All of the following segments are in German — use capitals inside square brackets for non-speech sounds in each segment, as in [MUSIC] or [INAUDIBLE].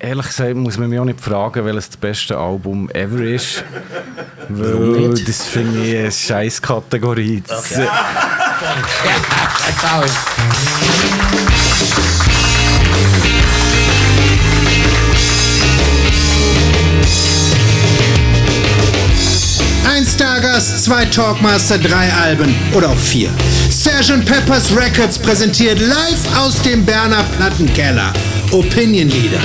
ehrlich gesagt muss man mich auch nicht fragen, welches das beste Album ever ist. Warum Weil nicht? das finde ich eine scheiß Kategorie. Okay. Ein Stargast, zwei Talkmaster, drei Alben oder auch vier. Sgt. Peppers Records präsentiert live aus dem Berner Plattenkeller Opinion Leader.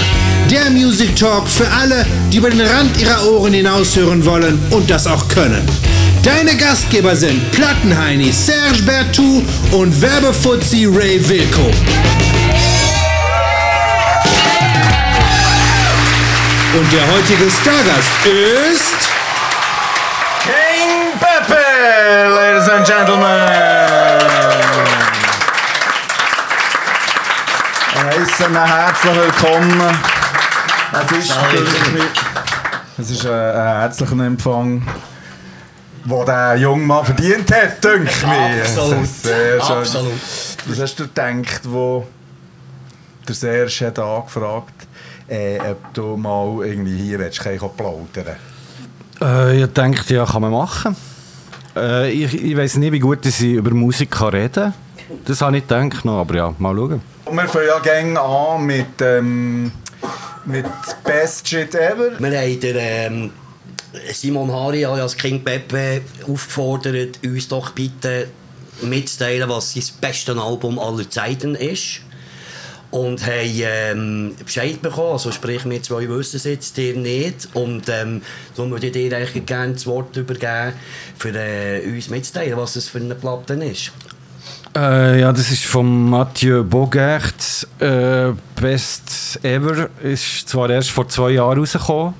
Der Music Talk für alle, die über den Rand ihrer Ohren hinaushören wollen und das auch können. Deine Gastgeber sind Plattenheini Serge Bertou und Werbefuzzi Ray Wilco. Und der heutige Stargast ist... King Pepe, ladies and gentlemen. Heißen herzlich willkommen. Es ist, es ist ein, ein herzlicher Empfang, den der junge Mann verdient hat, denke ich mir. Absolut. Sehr schön. Absolut. Was hast du gedacht, wo der Serge hat angefragt äh, ob du mal irgendwie hier willst, kann ich auch plaudern? Äh, ich denke, ja, kann man machen. Äh, ich ich weiß nicht, wie gut ich über Musik kann reden kann. Das habe ich gedacht, noch, aber ja, mal schauen. Wir fangen ja gerne an mit, ähm, mit Best Shit Ever. Wir haben ähm, Simon Hari alias King Pepe aufgefordert, uns doch bitte mitzuteilen, was sein bestes Album aller Zeiten ist. Und haben ähm, Bescheid bekommen, also sprich, wir zwei wissen es jetzt, nicht. Und ähm, so würde ich dir eigentlich gerne das Wort übergeben, für äh, uns mitzuteilen, was es für eine Platte ist. Äh, ja, das ist von Mathieu Bogert. Äh, Best Ever ist zwar erst vor zwei Jahren rausgekommen.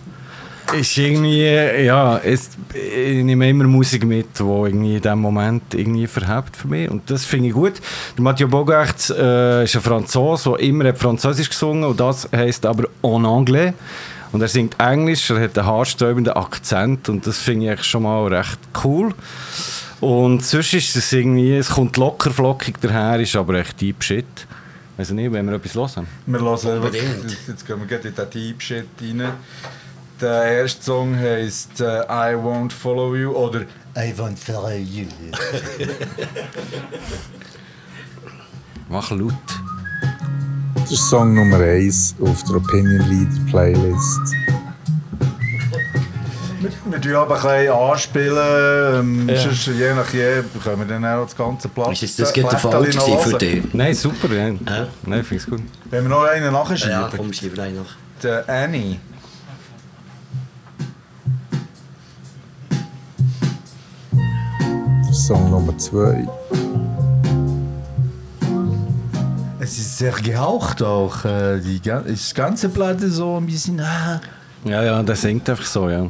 Ist irgendwie, ja, es, ich nehme immer Musik mit, die in diesem Moment irgendwie verhebt für mich. Und das finde ich gut. Der Mathieu Bogert äh, ist ein Franzose, der immer hat Französisch gesungen und das heisst aber en anglais. Und er singt Englisch, er hat einen haarsträubenden Akzent und das finde ich schon mal recht cool. Und sonst ist es irgendwie, es kommt locker flockig daher, ist aber echt Deep Shit. Weiß nicht, wenn wir etwas hören. Wir hören Unbedingt. jetzt, jetzt gehen wir gleich in den Deep Shit rein. Der erste Song heisst äh, I Won't Follow You oder I Won't Follow You. [LAUGHS] Mach laut. Das ist Song Nummer 1 auf der Opinion Lead Playlist. Tun aber ein bisschen anspielen. Ähm, Ja. sonst, je nach je können wir dann auch das ganze Platz. Ist das, geht der Fall für dich? Nein, super. Ja. Ja. Nein, finde ich gut. Wenn wir noch einen nachschieben. Ja, komm, schieben wir noch. Der Annie. Song Nummer 2. Es ist sehr gehaucht auch. Äh, die gan- ist die ganze Platte so ein bisschen. Ah. Ja, ja, der singt einfach so, ja.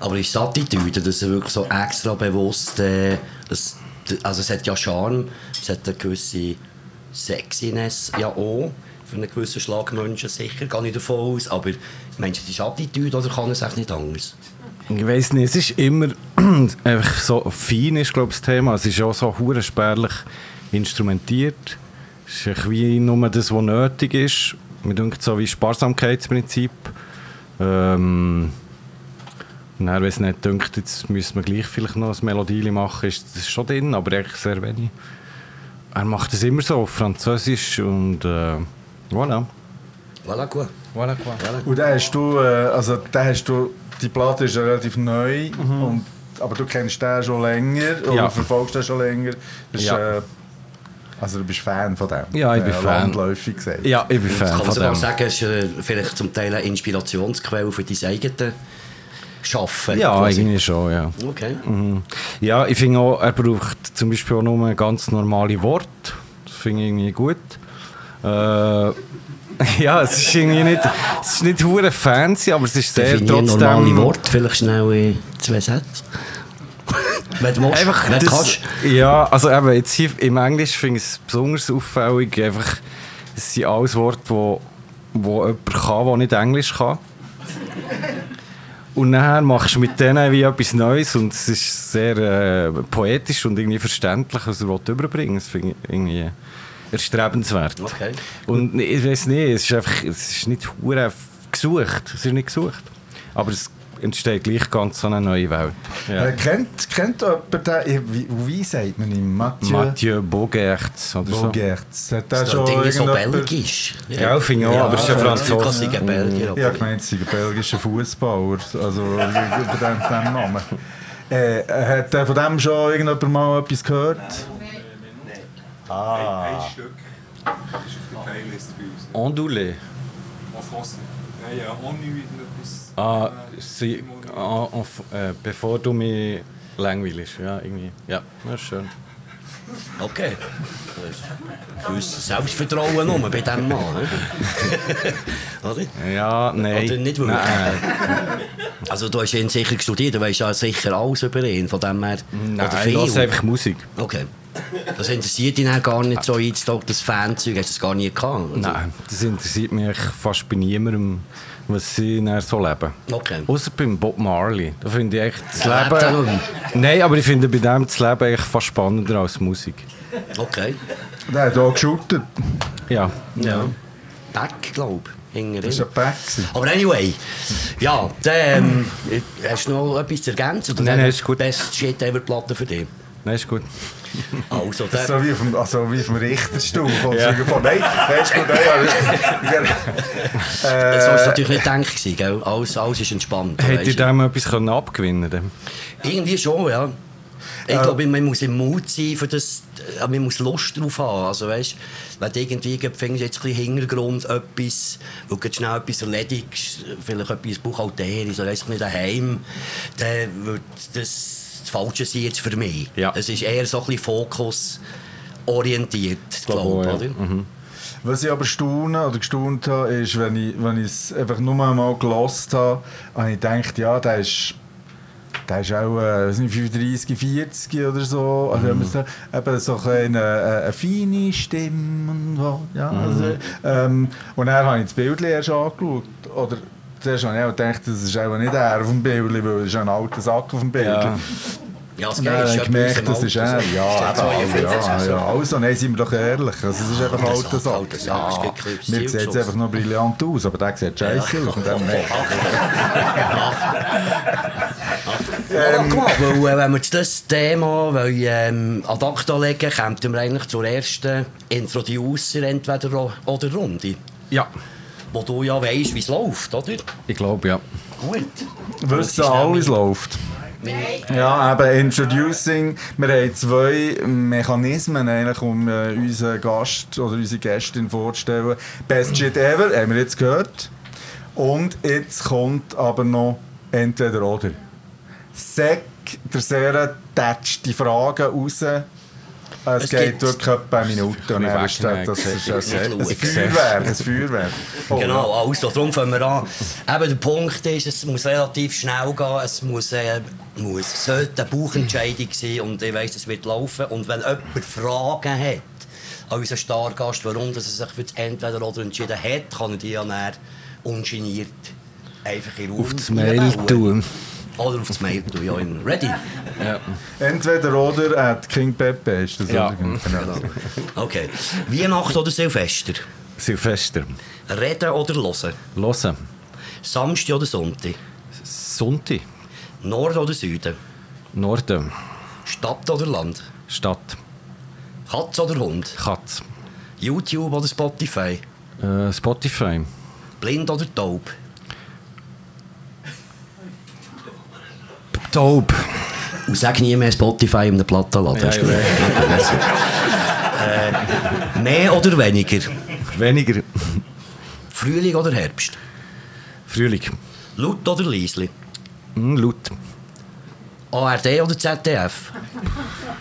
Aber ist die Attitüde, dass er wirklich so extra bewusst. Äh, das, also, es hat ja Charme, es hat eine gewisse Sexiness ja auch. Für einen gewissen Schlag Menschen sicher, gehe ich davon aus. Aber meinst du, das ist Attitüde oder kann es echt nicht anders? Ich weiß nicht, es ist immer [CLEARS THROAT] einfach so fein ist, glaube das Thema. Es ist auch so hure spärlich instrumentiert. Es ist wie nur das, was nötig ist. Mir denkt so wie Sparsamkeitsprinzip. Ähm, und dann, wenn es nicht denkt, jetzt müssen wir gleich vielleicht noch ein Melodie machen, ist das schon drin, aber eigentlich sehr wenig. Er macht es immer so auf Französisch und äh, voilà. Voilà, gut. Voilà, quoi. Und dann hast du, äh, also dann hast du, die Platte ist ja relativ neu, und, aber du kennst den schon länger oder Ja. verfolgst den schon länger. Das ist, Ja. äh, also du bist Fan von dem. Ja, ich bin Äh, Fan. Landläufig gesagt. Ja, ich bin Fan kann man von sogar dem. sagen, es ist äh, vielleicht zum Teil eine Inspirationsquelle für dein eigenes Schaffen. Ja, quasi. eigentlich schon, ja. Okay. Mhm. Ja, ich finde auch, er braucht zum Beispiel auch nur ganz normale Worte. Das finde ich irgendwie gut. Äh, [LAUGHS] ja, es ist irgendwie nicht, es ist nicht hure fancy, aber es ist sehr Definier trotzdem... normale Worte, vielleicht schnell in zwei Sätzen. [LAUGHS] Wenn du willst, Einfach wenn das, kannst. ja, also eben jetzt hier im Englisch finde ich es besonders auffällig, einfach, es sind alles Worte, wo, wo jemand kann, der nicht Englisch kann. Und nachher machst du mit denen wie etwas Neues und es ist sehr äh, poetisch und irgendwie verständlich, was er überbringen. Das finde ich irgendwie erstrebenswert. Okay. Und ich weiß nicht, es ist einfach, es ist nicht hure gesucht, es ist nicht gesucht. Aber es entsteht gleich ganz so eine neue Welt. Ja. Äh, kennt, kennt jemand den, wie, wie sagt man ihn? Mathieu, Mathieu Bogertz oder so. Bogertz. Hat der Das ist schon Dinge so belgisch. Ja, ich finde auch, aber es ist ein ja, Franzose. Ich sagen Belgier. Ich habe gemeint, es sei ein belgischer Fußballer, also über den, den Namen. Äh, hat äh, von dem schon irgendjemand mal etwas gehört? Ah. Ein Stück. Das ist auf der Playlist bei uns. Andoulet. En français. Nein, ja, Ennui. Ah, sie, ah, auf, äh, bevor du mich langweilst. Ja, irgendwie. Ja, das ist schön. Okay. Gewisses Selbstvertrauen nur bei diesem Mann. [LAUGHS] Oder? Ja, nein. Oder nicht wirklich? Nein, Also du hast ihn sicher studiert, du weißt ja sicher alles über ihn, von dem her. nein oder ich höre einfach Musik. Okay. Das interessiert ihn auch gar nicht so einzutauchen, das Fanzeug, hast du das gar nie gehabt? oder? Nein, das interessiert mich fast bei niemandem, was sie dann so leben. Okay. Außer beim Bob Marley. Da finde ich echt das Ja, er Leben... Nein, aber ich finde bei dem das Leben eigentlich fast spannender als Musik. Okay. Der hat auch geshootet. Ja. Ja. Back, glaube ich. Das war ein Pack. gewesen. Aber anyway, ja, dann, ähm, hast du noch etwas zu ergänzen? Oder Nein, nein, ist gut. Best Shit ever Platte für dich. Nein, ist gut. Also, Das ist dann, so wie dem, also wie dem Richterstuhl. Ja. von, nein, das ist gut. Nein, so war es ja. äh, natürlich nicht gedacht, gewesen, gell? Alles, alles ist entspannt. Hätte du. dem etwas können abgewinnen können? Irgendwie schon, ja. Ich Äh, glaube, man muss im Mut sein, für das, äh, man muss Lust drauf haben. Also, weißt, wenn du irgendwie findest, jetzt ein Hintergrund, etwas, wo du schnell etwas erledigst, vielleicht etwas Buchhalterisches oder weiss ich nicht daheim, dann wird das das Falsche sein jetzt für mich. Ja. Es ist eher so ein bisschen fokusorientiert, glaube ich. ja. oder? Was ich aber staune oder gestaunt habe, ist, wenn ich, wenn ich es einfach nur einmal gelost habe, habe ich gedacht, ja, der ist, der ist auch äh, weiß nicht, 35, 40 oder so. Also, man so, eben so eine, eine, eine feine Stimme und so. Ja, also, ähm, und dann habe ich das Bild erst angeschaut. Oder, Zuerst habe ich auch gedacht, das ist auch nicht er auf dem Bild, weil das ist ein alter Sack auf dem Bild. Ja. Ja, es habe ich ist gemerkt, das ist er. Ja, eben, ja, ja. Also, nein, sind wir doch ehrlich. Also, es ist einfach Alter alter Sack, Ja, ein mir sieht es einfach noch brillant aus, aber der sieht scheiße aus. Und dann nicht. Ja, [LAUGHS] weil, äh, wenn wir jetzt das Thema wollen, ähm, ad acta legen, kommen wir eigentlich zur ersten Introducer, entweder oder Runde. Ja. Wo du ja weißt, wie es läuft, oder? Ich glaube, ja. Gut. Wissen alle, wie es läuft. Ja, eben Introducing. Wir haben zwei Mechanismen, eigentlich, um äh, unseren Gast oder unsere Gästin vorzustellen. Best Shit Ever, haben wir jetzt gehört. Und jetzt kommt aber noch entweder oder. Sek der sehr tätscht die Fragen raus. Es, Es geht gibt- wirklich etwa eine Minute. Und dann ist das, das ist ein, ein, Nicht Feuerwerk. Ein Feuerwerk. Oh, [LAUGHS] Genau, also, darum fangen wir an. Eben, der Punkt ist, es muss relativ schnell gehen, es muss, äh, muss, es sollte eine Bauchentscheidung sein und ich weiss, es wird laufen. Und wenn jemand Fragen hat an unseren Stargast, warum dass er sich für das Entweder oder entschieden hat, kann er die ja dann ungeniert einfach in Ruhe Auf das Mail tun. Oder auf das Mail tun, ja. Ready? Ja. Entweder oder at King Pepe ist das. Ja. oder? Genau. Okay. Weihnachten oder Silvester? Silvester. Reden oder hören? Hören. Samstag oder Sonntag? Sonntag. Nord oder Süden? Norden. Stadt oder Land? Stadt. Katz oder Hund? Katz. YouTube oder Spotify? Äh, Spotify. Blind oder taub? Taub. Und sag nie mehr Spotify in der Platte laden. Ja, ja. äh, mehr oder weniger? Weniger. Frühling oder Herbst? Frühling. Laut oder leisli? Hm, laut. ARD oder ZDF?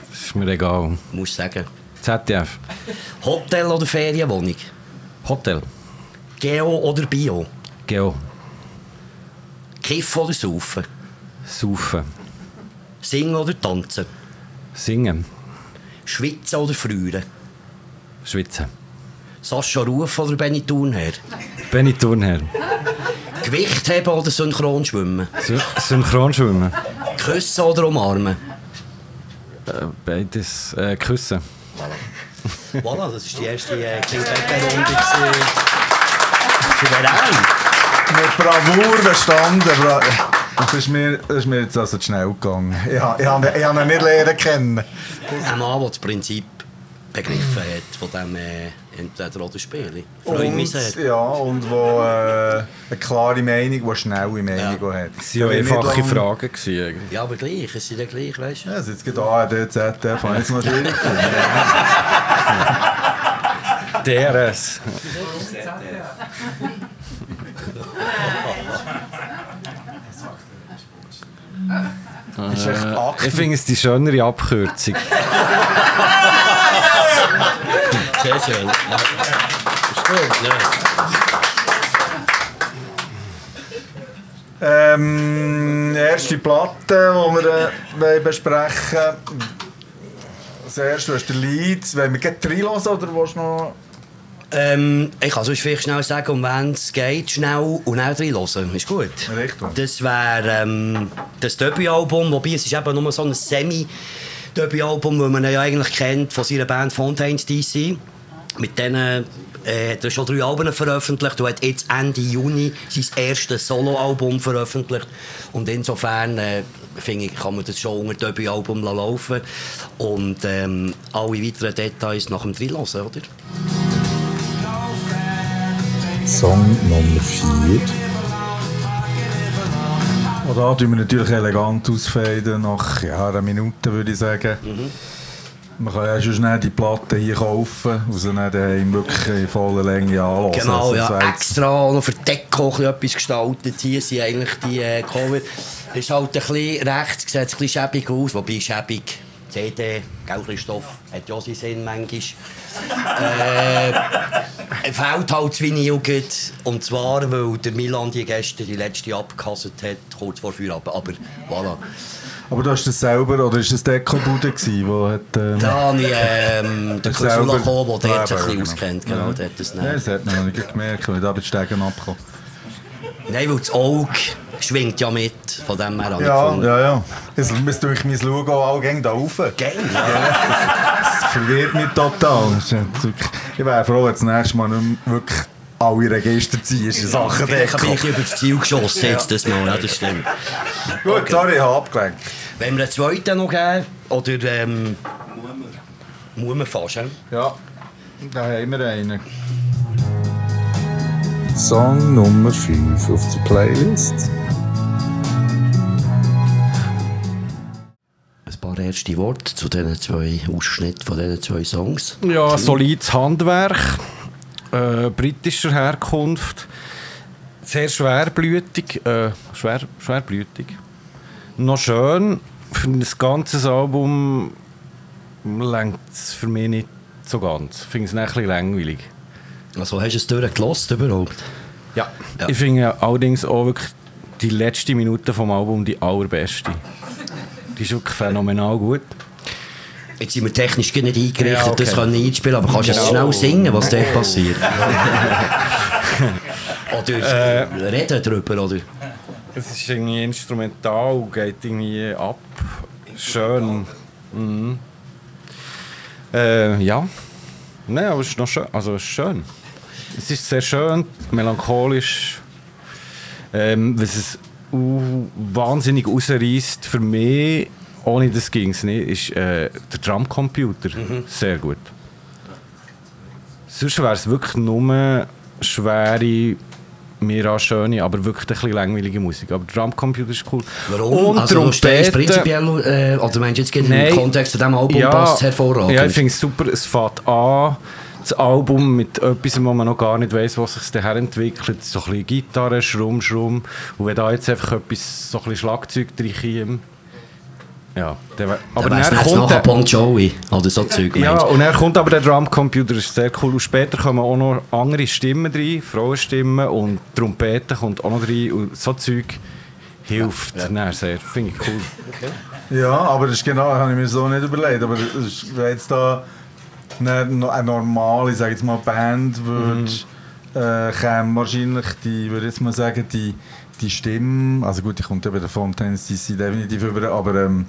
Das ist mir egal. Muss sagen. ZDF. Hotel oder Ferienwohnung? Hotel. Geo oder Bio? Geo. Kiffen oder Saufen? Saufen. Singen oder Tanzen? Singen. Schwitzen oder Frieren? Schwitzen. Sascha Ruf oder Benny Thurnherr? Benny Thurnherr. Gewicht heben oder synchron schwimmen? Sy Synchronschwimmen. Küssen oder umarmen? Äh, beides. Äh, küssen. Voilà, das ist die erste äh, gewesen. Souverän. Mit Bravour bestanden. Bra das ist, mir, das ist mir jetzt also zu schnell gegangen. Ich, ha- ich, habe- ich habe ihn nicht lernen kennen. Ein Mann, der das Prinzip begriffen hat von diesem äh, entweder oder Spiel. Freut mich sehr. Und, ja, und wo äh, eine klare Meinung, die schnelle Meinung Ja. hat. Das waren ja einfache Fragen. Gewesen. Ja, aber gleich, es sind ja gleich, weißt du? Ja, also jetzt geht ARD, ZDF, habe ich jetzt noch schwierig gefunden. DRS. Ist echt Äh, ich finde es die schönere Abkürzung. Sehr schön. Ja. Ist gut, ja. Ähm, erste Platte, die wir äh, wollen besprechen wollen. Das erste ist der Lied. Wollen wir gleich reinhören oder willst du noch... Ähm, ich kann sonst vielleicht schnell sagen, um wen es geht, schnell und dann reinhören. Ist gut. Richtig. Das wäre ähm, das Debütalbum, wobei es ist eben nur so ein Semi-Debütalbum, das man ja eigentlich kennt von seiner Band Fontaines DC. Mit denen äh, hat er schon drei Alben veröffentlicht und hat jetzt Ende Juni sein erstes Soloalbum veröffentlicht. Und insofern äh, finde ich, kann man das schon unter Debütalbum laufen Und ähm, alle weiteren Details nach dem Drillosen, oder? Song Nummer 4. Und da tun wir natürlich elegant ausfaden, nach ja, einer Minute würde ich sagen. Man kann ja schon schnell die Platte hier kaufen und sie dann daheim wirklich in voller Länge anhören. Genau, Also, ja, extra auch noch für die Deko ein bisschen etwas gestaltet. Hier sind eigentlich die äh, Cover. Ist halt ein bisschen rechts, sieht ein bisschen schäbig aus, wobei schäbig. CD, gell Christoph, hat ja seinen Sinn manchmal. äh, fehlt halt das Vinyl-Gut. Und zwar, weil der Milan die gestern die letzte abgehasst hat, kurz vor Feierabend. Aber voilà. Aber du hast das selber, oder ist das Dekobude gewesen, wo hat... Ähm, Da habe ich ähm, [LAUGHS] den selber- gekommen, der dort ein bisschen genau. auskennt. Genau, Ja. der hat das dann- das hat man noch nicht gemerkt, weil ich da den Stegen abgekommen Nein, weil das Auge schwingt ja mit. Von dem her habe Ja, ja, ja. Es müsste durch mein Logo auch gegen da rauf. Geil, ja. Das verwirrt mich total. Jetzt Ich wäre froh, wenn das nächste Mal nicht wirklich alle Register ziehst in Sachen Deko. ich über das Ziel geschossen jetzt das Mal, ja, das stimmt. Gut, sorry, ich habe abgelenkt. Wenn wir einen zweiten noch geben, oder ähm... Muss man fast? Ja, da haben wir einen. Song Nummer 5 auf der Playlist. Ein paar erste Worte zu diesen zwei Ausschnitten von diesen zwei Songs. Ja, solides Handwerk, äh, britischer Herkunft, sehr schwerblütig, äh, schwer, schwerblütig. Noch schön, für ein ganzes Album längt es für mich nicht so ganz. Ich finde es ein bisschen langweilig. Also hast du es durchgelassen überhaupt? Ja. Ja. Ich finde allerdings auch wirklich die letzte Minute vom Album die allerbeste. Die ist wirklich phänomenal gut. Jetzt sind wir technisch gar nicht eingerichtet, Ja, okay. das können einspielen, aber kannst du Genau. schnell singen, was dort [LAUGHS] passiert? [LAUGHS] oder reden darüber, oder? Es ist irgendwie instrumental, geht irgendwie ab. Schön. Mhm. Äh, ja. Nein, aber es ist noch schön. Also es ist schön. Es ist sehr schön, melancholisch. Ähm, was es uh, wahnsinnig rausreißt für mich, ohne das ging es nicht, ist äh, der Drumcomputer. Sehr gut. Sonst wäre es wirklich nur schwere, mir auch schöne, aber wirklich ein bisschen langweilige Musik. Aber Drumcomputer ist cool. Warum? Und also Trompete- prinzipiell, äh, oder meinst du jetzt im. Kontext zu diesem Album passt es hervorragend? Ja, ich finde es super. Es fängt an, das Album mit etwas, wo man noch gar nicht weiß, was sich daher entwickelt. So ein bisschen Gitarre, Schrumm, Schrumm. Und wenn da jetzt einfach etwas, so ein bisschen Schlagzeug reinkommt, ja. Dann, wär- aber dann dann kommt der, Bon Jovi oder so Zeug. ja, meinst und dann kommt aber der Drumcomputer, das ist sehr cool. Und später kommen auch noch andere Stimmen rein, Frauenstimmen und Trompeten kommt auch noch rein. Und so Zeug hilft dann sehr. Finde ich cool. Ja, aber das ist genau, das habe ich mir so nicht überlegt. Aber es ist- jetzt da eine, eine normale, sag ich jetzt mal, Band würde, äh, käme wahrscheinlich die, würde jetzt mal sagen, die, die Stimme, also gut, die kommt ja bei der Fontaines DC definitiv über, aber ähm,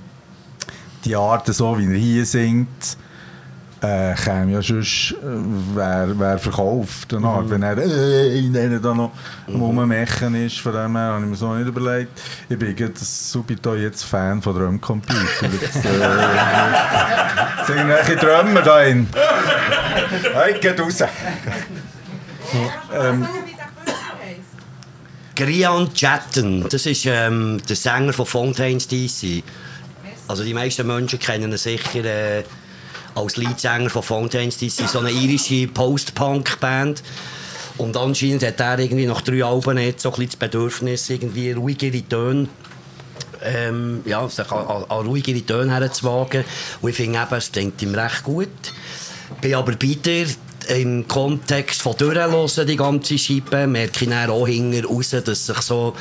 die Art, so wie er hier singt, äh, käme ja sonst, äh, wäre wär verkauft. Eine Art, Wenn er äh, in denen da noch am Rummechen ist, von dem her habe ich mir so nicht überlegt. Ich bin gerade subito jetzt Fan von Drumcomputer. [LAUGHS] Jetzt, äh, jetzt sind irgendwelche Drummer da hin. Hey, geht raus. ähm, Grian Chatten, das ist ähm, der Sänger von Fontaines DC. Also die meisten Menschen kennen ihn sicher äh, als Leadsänger von Fontaines DC, so eine irische Post-Punk-Band. Und anscheinend hat er irgendwie nach drei Alben jetzt so ein bisschen das Bedürfnis, irgendwie ruhigere Töne ähm, ja, sich an, an, ruhigere Töne herzuwagen. Und ich finde eben, es klingt ihm recht gut. Bin aber weiter im Kontext von Durchhören, die ganze Scheibe, merke ich dann auch hinten raus, dass sich so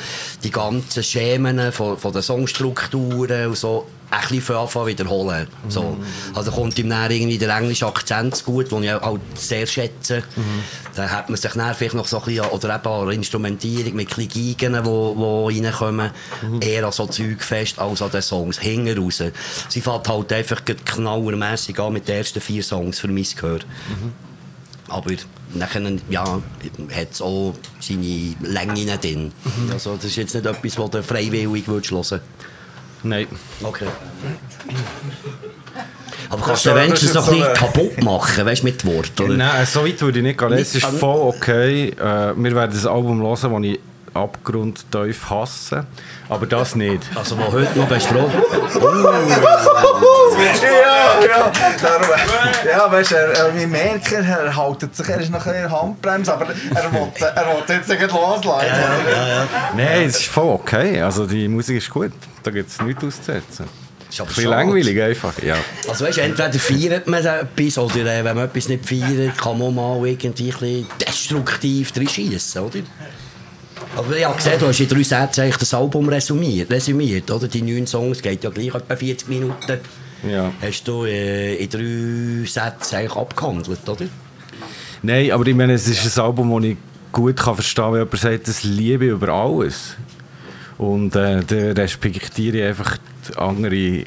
die ganzen Schemen von, von den Songstrukturen und so ein bisschen anfangen wiederholen. So. Also kommt ihm dann irgendwie der englische Akzent gut, den ich auch sehr schätze. Dann hat man sich dann vielleicht noch so ein bisschen, oder eben an Instrumentierung mit ein Geigen, die, reinkommen, eher an so Zeug fest als an den Songs. Hinten raus. Sie fährt halt einfach knallermässig an mit den ersten vier Songs für mein Gehör. Aber nachher, ja, hat es auch seine Längen drin. Also das ist jetzt nicht etwas, was du freiwillig würdest hören Nein. Okay. [LAUGHS] Aber kannst Das du wenigstens das noch ein so bisschen kaputt machen, weißt du, mit Wort, oder? Nein, so weit würde ich nicht gehen. Es Nicht ist voll okay. Äh, wir werden das Album hören, das ich abgrundtief hasse. Aber das nicht. Also, wo heute noch besprochen ja, ja. Darum, ja, weißt du, er, er, wir merken, er haltet sich, er ist noch ein bisschen in der Handbremse, aber er will, er will jetzt nicht loslassen. Nein, es ist voll okay. Also die Musik ist gut. Da gibt es nichts auszusetzen. Ist aber Ein langweilig einfach, ja. Also weißt, du, entweder feiert man etwas oder äh, wenn man etwas nicht feiert, kann man mal irgendwie ein bisschen destruktiv reinschiessen, oder? Aber ich habe gesehen, du hast in drei Sätzen eigentlich das Album resümiert, resümiert oder? Die neun Songs, geht ja gleich etwa 40 Minuten. ja. Hast du äh, in drei Sätzen eigentlich abgehandelt, oder? Nein, aber ich meine, es ist ein Album, das ich gut kann verstehen kann, wenn jemand sagt, das liebe ich über alles. Und äh, dann respektiere ich einfach die andere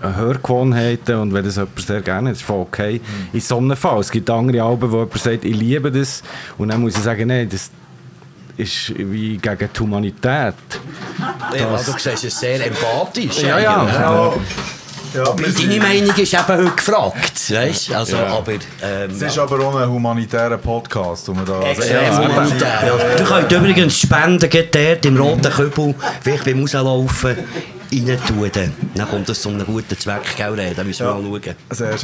Hörgewohnheiten und wenn das jemand sehr gerne hat, ist voll okay. In so einem Fall. Es gibt andere Alben, wo jemand sagt, ich liebe das und dann muss ich sagen, nein, das ist wie gegen die Humanität. Ja, du siehst es sehr empathisch. Ja, ja. Ja, ja, Aber deine Meinung ist eben heute gefragt, weißt? Also, aber... Ähm, es ist aber auch ein humanitärer Podcast, wo wir da... Extrem Ja, humanitär. Ja. Du könnt übrigens spenden, geht dort im roten Kübel, vielleicht beim Rauslaufen, rein tun. Dann kommt das zu einem guten Zweck, gell? Da müssen wir mal schauen.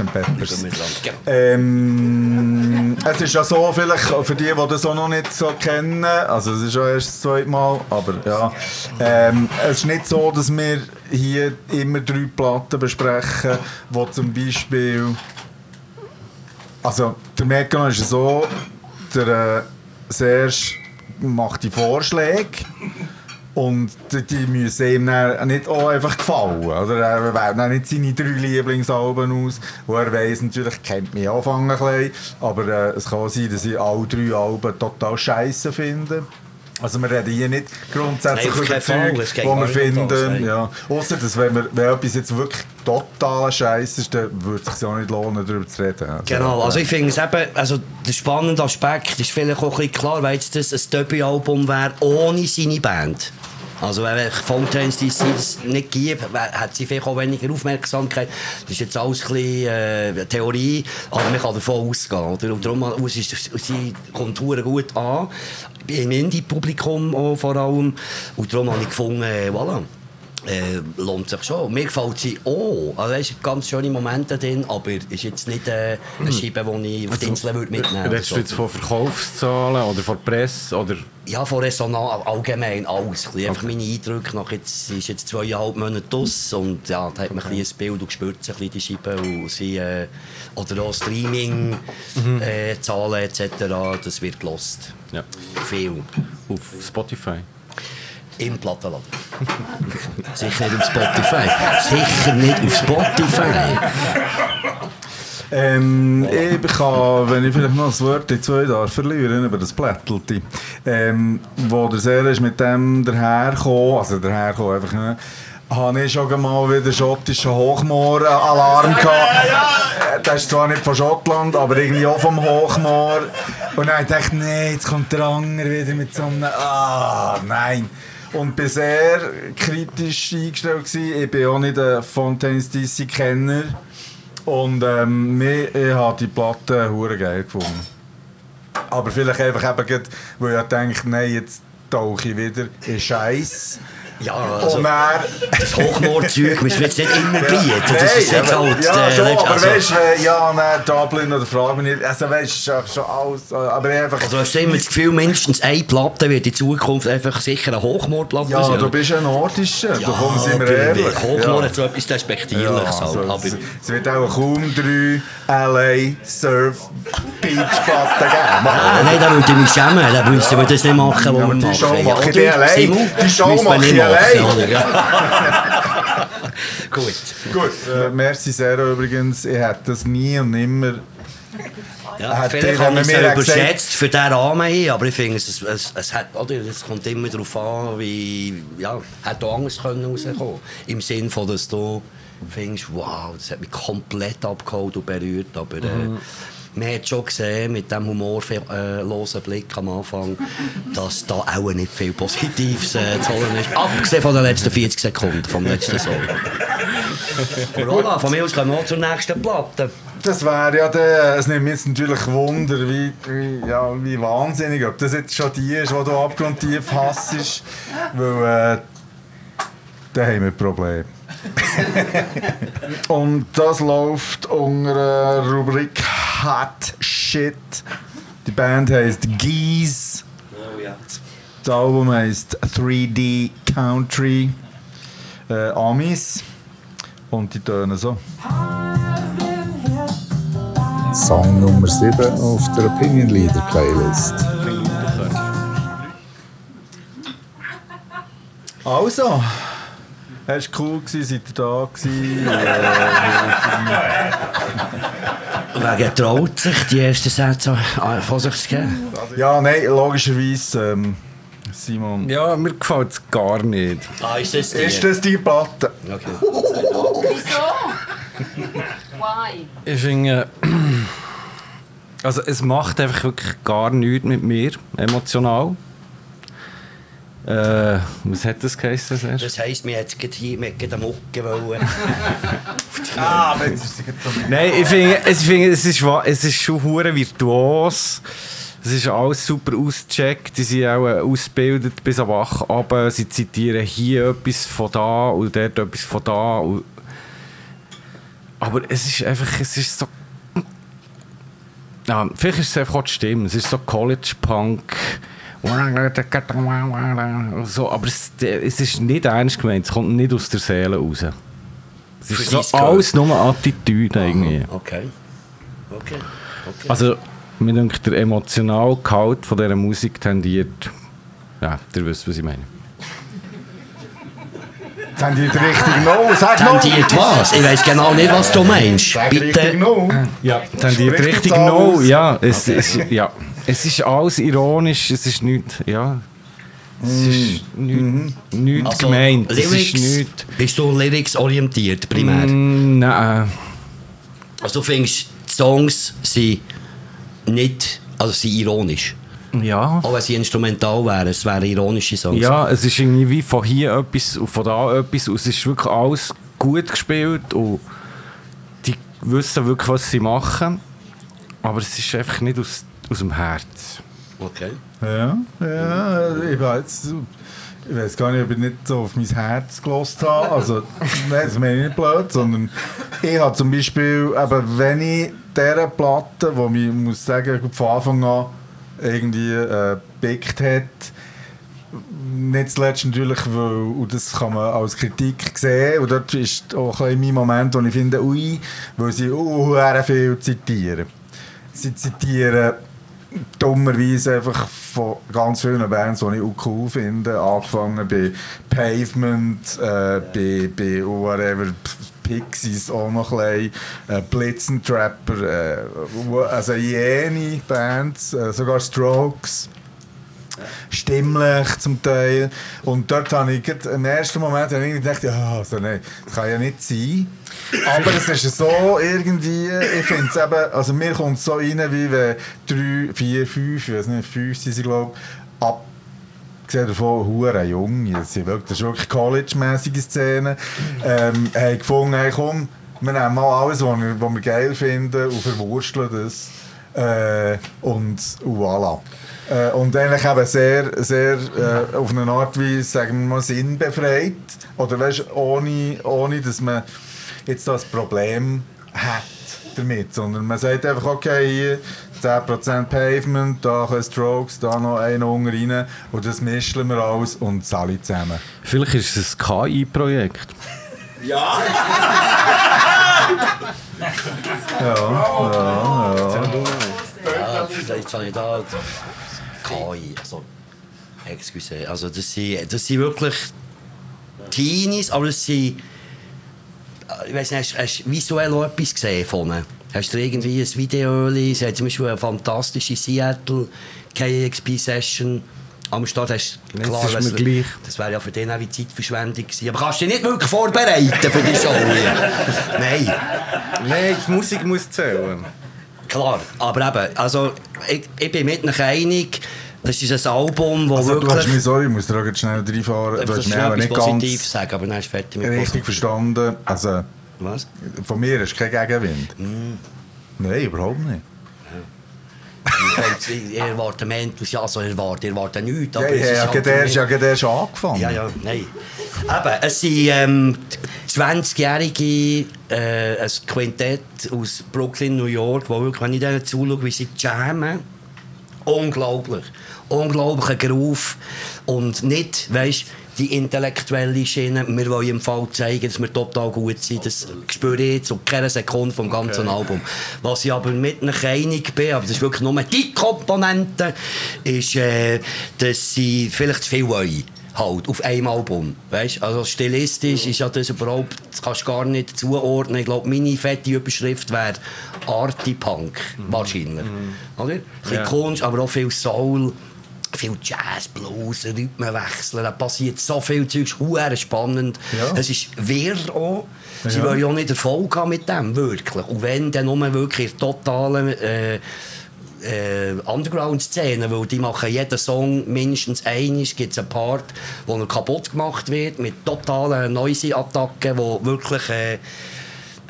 Peppers. Sind wir dran. Genau. Ähm, es ist ja so, vielleicht für die, die das auch noch nicht so kennen, also es ist ja erst das zweite Mal, aber ja, ähm, es ist nicht so, dass wir hier immer drei Platten besprechen, wo zum Beispiel, also der Mechanismus ist ja so, der äh, Serge macht die Vorschläge und die, müssen ihm dann nicht auch einfach gefallen. Oder? Er wählt dann nicht seine drei Lieblingsalben aus. Und er weiss natürlich, kennt mich anfangen ein bisschen, aber äh, es kann sein, dass ich alle drei Alben total scheiße finde. Also wir reden hier nicht grundsätzlich Nein, über. Zeug, wo wir finden. nein. ja. Ausser, dass wenn, wir, wenn etwas jetzt wirklich totaler Scheiß ist, dann würde es sich auch nicht lohnen, darüber zu reden. Also, Genau, also ich finde es eben, also der spannende Aspekt ist vielleicht auch ein bisschen klar, weil jetzt das ein Debütalbum wäre ohne seine Band. Also wenn DC das nicht wär- hat sie vielleicht auch weniger Aufmerksamkeit. Das ist jetzt alles ein bisschen äh, Theorie, aber man kann davon ausgehen. Oder? Und darum und sie, sie kommt gut an, im Indie-Publikum vor allem. Und darum habe ich gefunden, äh, voilà. Äh, lohnt sich schon. Mir gefällt sie auch. Also, es sind ganz schöne Momente drin, aber ist jetzt nicht äh, eine Scheibe, die ich auf die Insel würde mitnehmen würde. Redest du jetzt von Verkaufszahlen oder von Presse? Oder Ja, von Resonanz, allgemein alles. Bisschen Einfach meine Eindrücke nach jetzt, sie ist jetzt zweieinhalb Monate aus und ja, da hat man ein, bisschen ein Bild und spürt sich ein die Scheibe und sie, äh, oder auch Streaming, äh, Zahlen etc., das wird gelost. ja. Viel. auf Spotify? Im Plattenladen. Sicher nicht auf Spotify. Sicher nicht auf Spotify. Ähm, ich kann, wenn ich vielleicht noch ein Wort in zwei darf verlieren über das Blättelte, ähm, wo der Seele ist mit dem dahergekommen, also dahergekommen einfach, ne, habe ich schon mal wieder schottischen Hochmoor-Alarm gehabt. Äh, Das ist zwar nicht von Schottland, aber irgendwie auch vom Hochmoor. Und dann dachte ich, nee, jetzt kommt der andere wieder mit so einem, ah, nein. Und bin sehr kritisch eingestellt gewesen. Ich bin auch nicht ein Fontaines DC-Kenner. Und ähm, mir, ich habe die Platte hure geil gefunden. Aber vielleicht einfach eben, weil ich denke, nein, jetzt tauche ich wieder in Scheiß. Ja, also dann... das Hochmoorzeug müssen wir jetzt nicht immer bieten. Das ist jetzt halt... Ja, schon, letzt- aber also- weißt du, ja, nein, Dublin oder frag mich nicht. Also weißt du, schon, alles. Aber einfach. Also hast du immer das Gefühl, mindestens eine Platte wird in Zukunft einfach sicher eine Hochmoorplatte ja, sein? du bist ein Nordischer, Ja, du kommst immer aber ehrlich. Hochmoor ja. hat so etwas Despektierliches. Ja, halt, also, aber es, es wird auch kaum drei LA Surf Beach Platten geben. Nein, da würde ich mich schämen. Da müssten wir das nicht machen, was Ja, wir aber die. Show ja, mache ich die allein. Simon? Die Show mache ich allein. [LAUGHS] Gut. Gut, äh, merci sehr übrigens. Ich hätte das nie und nimmer. Ja, Hat vielleicht der, habe wenn ich es überschätzt für diesen Rahmen hier, aber ich finde, es, es, es, hat, oder, es kommt immer darauf an, wie, ja, hätte auch anders können rauskommen Im Sinne von, dass du findest, wow, das hat mich komplett abgeholt und berührt, aber äh, man hat schon gesehen, mit dem humorlosen Blick am Anfang, dass da auch nicht viel Positives äh, zu holen ist. Abgesehen von den letzten 40 Sekunden vom letzten Song. Corona, von mir aus können wir auch zur nächsten Platte. Das wäre ja der, es nimmt mich jetzt natürlich Wunder, wie, wie, ja, wie wahnsinnig, ob das jetzt schon die ist, die du abgrundtief hassest, weil äh, da haben wir ein Problem. [LAUGHS] Und das läuft unter der Rubrik Hot Shit. Die Band heisst Geese. Oh ja. Das Album heisst 3D Country. Äh, Amis. Und die tönen so. Song Nummer 7 auf der Opinion Leader Playlist. Also, es war cool, gewesen, seid ihr da gewesen. äh, Wer traut sich, die ersten Sätze äh, von sich zu geben? ja, nein, logischerweise, ähm, Simon. Ja, mir gefällt es gar nicht. Ah, ist das die? Ist das die Platte? Okay. Wieso? Why? Ich finde, [CLEARS THROAT] also es macht einfach wirklich gar nichts mit mir, emotional. Äh, was hat das geheißen? Serge? Das heisst, wir hätten gerade hier wir hätten am Mucke wollen. [LAUGHS] Ah, aber jetzt es Nein, ich finde, ich finde es, ist, es ist schon hure virtuos. Es ist alles super ausgecheckt. Die sind auch äh, ausgebildet bis am Wach aber Sie zitieren hier etwas von da und dort etwas von da. Aber es ist einfach, es ist so... Ja, vielleicht ist es einfach auch die Stimme. Es ist so College-Punk. So, aber es, es ist nicht ernst gemeint. Es kommt nicht aus der Seele raus. Es ist so alles nur Attitüde irgendwie. Okay. Okay. okay. Also, mir denkt, der emotionale Gehalt von dieser Musik tendiert... Ja, ihr wisst, was ich meine. Die richtige No? Sag no! Tendiert was? Ich weiß genau nicht, was du meinst. Sag richtig Bitte. No! Ja, tendiert richtig no. Ja, es, es, ja, es ist alles ironisch, es ist nichts... Ja, es ist nichts nicht Also, gemeint. Es ist Lyrics, nichts... bist du lyrics-orientiert primär? Mm, Nein. Also du findest, die Songs sind nicht, also sind ironisch. Ja. Auch wenn sie instrumental wären, es wären ironische Songs. Ja, es ist irgendwie wie von hier etwas und von da etwas. Und es ist wirklich alles gut gespielt und die wissen wirklich, was sie machen. Aber es ist einfach nicht aus, aus dem Herz. Okay. Ja, ja, ich jetzt... Ich weiß gar nicht, ob ich nicht so auf mein Herz gelost habe. Also, [LAUGHS] nein, das meine ich nicht blöd, sondern ich habe zum Beispiel, eben, wenn ich dieser Platte, die mich, muss sagen, von Anfang an irgendwie äh, gepickt hat, nicht zuletzt natürlich, weil, und das kann man als Kritik sehen, und dort ist auch ein mein Moment, wo ich finde, ui, weil sie uh, viel zitieren. Sie zitieren dummerweise einfach von ganz vielen Bands, die ich auch cool finde, angefangen bei Pavement, äh, bei, bei whatever, Pixies auch noch ein bisschen, äh, Blitzentrapper, äh, also jene Bands, äh, sogar Strokes. stimmlich zum Teil. Und dort habe ich im ersten Moment gedacht, ja, also nein, das kann ja nicht sein. Aber es ist so irgendwie, ich finde es eben, also mir kommt es so rein, wie wenn drei, vier, fünf, ich weiß nicht, fünf sind sie, glaube ich, ab gesehen davon, hure jung, das sind wirklich, ist wirklich College-mäßige Szenen, ähm, haben gefunden, hey, komm, wir nehmen mal alles, was wir, was wir geil finden und verwursteln das. Äh, und, und voilà. Äh, und eigentlich eben sehr, sehr äh, auf eine Art wie, sagen wir mal, sinnbefreit. Oder weißt, ohne, ohne, dass man jetzt das Problem hat damit. Sondern man sagt einfach, okay, hier 10% Pavement, da ein Strokes, da noch einen unten rein. Und das mischen wir alles und es alle zusammen. Vielleicht ist es ein KI-Projekt. Ja, ja, ja. Ja, jetzt habe ich da KI, also, excuse, also das sind, das sind wirklich Teenies, aber das sind, ich weiß nicht, hast, du visuell auch etwas gesehen von ihnen? Hast du irgendwie ein Video, sie hat zum Beispiel eine fantastische Seattle KXP-Session am Start hast du Das klar, ist mir gleich. das wäre ja für den auch wie Zeitverschwendung gewesen. Aber kannst du dich nicht wirklich vorbereiten für die Show? [LAUGHS] Nein. Nein, die Musik muss zählen. Klar, aber eben, also ich, ich bin mit euch einig, das ist ein Album, das Also, du wirklich... hast mich, sorry, ich muss da gerade schnell reinfahren. Du hast das mich aber nicht etwas positiv ganz sagen, aber dann ist fertig mit richtig verstanden. Also, Was? von mir ist kein Gegenwind. Mm. Nein, überhaupt nicht. Ich erwarte mehr Enthusiasmus, also ich erwarte, ich erwarte nichts. Ja, aber ja, ist ja, halt erst, mich- ja, gerade erst angefangen. Ja, ja, nein. Eben, es sind ähm, 20-jährige äh, ein Quintett aus Brooklyn, New York, wo wirklich, wenn ich denen zuschaue, wie sie jammen, unglaublich. Unglaublicher Groove. Und nicht, weißt die intellektuelle Schiene, wir wollen im Fall zeigen, dass wir total gut sind. Das spüre ich zu keiner Sekunde vom ganzen Album. Was ich aber mit einer einig bin, aber das ist wirklich nur die Komponente, ist, äh, dass sie vielleicht zu viel wollen. Halt, auf einem Album. Weißt? Also stilistisch ist ja das überhaupt, das kannst du gar nicht zuordnen. Ich glaube, meine fette Überschrift wäre Arty-Punk, wahrscheinlich. Oder? Ein bisschen Ja. Kunst, aber auch viel Soul, viel Jazz, Blues, Rhythmenwechsel, da passiert so viel Zeug, es spannend. Ja. Es ist wirr auch. Sie Ja. wollen ja auch nicht Erfolg haben mit dem, wirklich. Und wenn, dann nur wirklich totalen äh, äh, Underground-Szene, weil die machen jeden Song mindestens einmal, gibt es einen Part, wo er kaputt gemacht wird, mit totalen Noisy-Attacken, wo wirklich äh,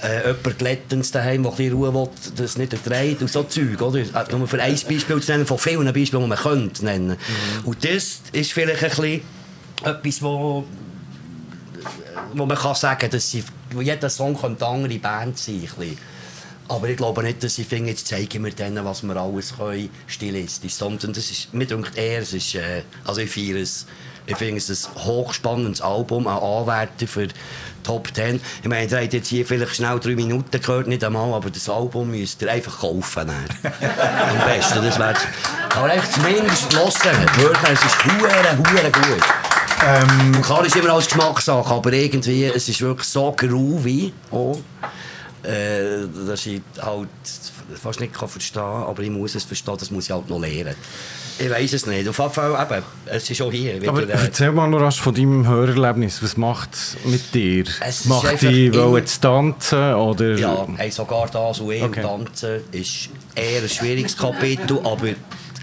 äh, jemand Lettens daheim, der ein Ruhe will, das nicht erträgt und so Zeug, oder? Äh, Nur für ein Beispiel zu nennen, von vielen Beispielen, die man könnte nennen. Und das ist vielleicht ein bisschen etwas, wo wo man kann sagen, dass sie, jeder Song könnte eine andere Band sein. ein bisschen. Aber ich glaube nicht, dass sie finden, jetzt zeigen wir denen, was wir alles können, stilistisch. Sondern das ist, mir denkt eher, es ist, äh, also ich feiere es, ich finde es ein hochspannendes Album, ein Anwärter für Top 10. Ich meine, ihr habt jetzt hier vielleicht schnell drei Minuten gehört, nicht einmal, aber das Album müsst ihr einfach kaufen. [LAUGHS] Am besten, das wäre Aber echt zumindest hören. Wirklich, es ist hure, hure gut. Ähm, Klar ist immer als Geschmackssache, aber irgendwie, es ist wirklich so groovy. Auch, äh, dass ich halt fast nicht kann verstehen kann, aber ich muss es verstehen, das muss ich halt noch lernen. Ich weiß es nicht. Auf jeden Fall, eben, es ist auch hier wieder... Aber äh, erzähl mal noch rasch von deinem Hörerlebnis. Was macht es mit dir? Es Macht dich wollen zu tanzen? Oder? Ja, hey, sogar das und ich Okay. Tanzen ist eher ein schwieriges Kapitel, aber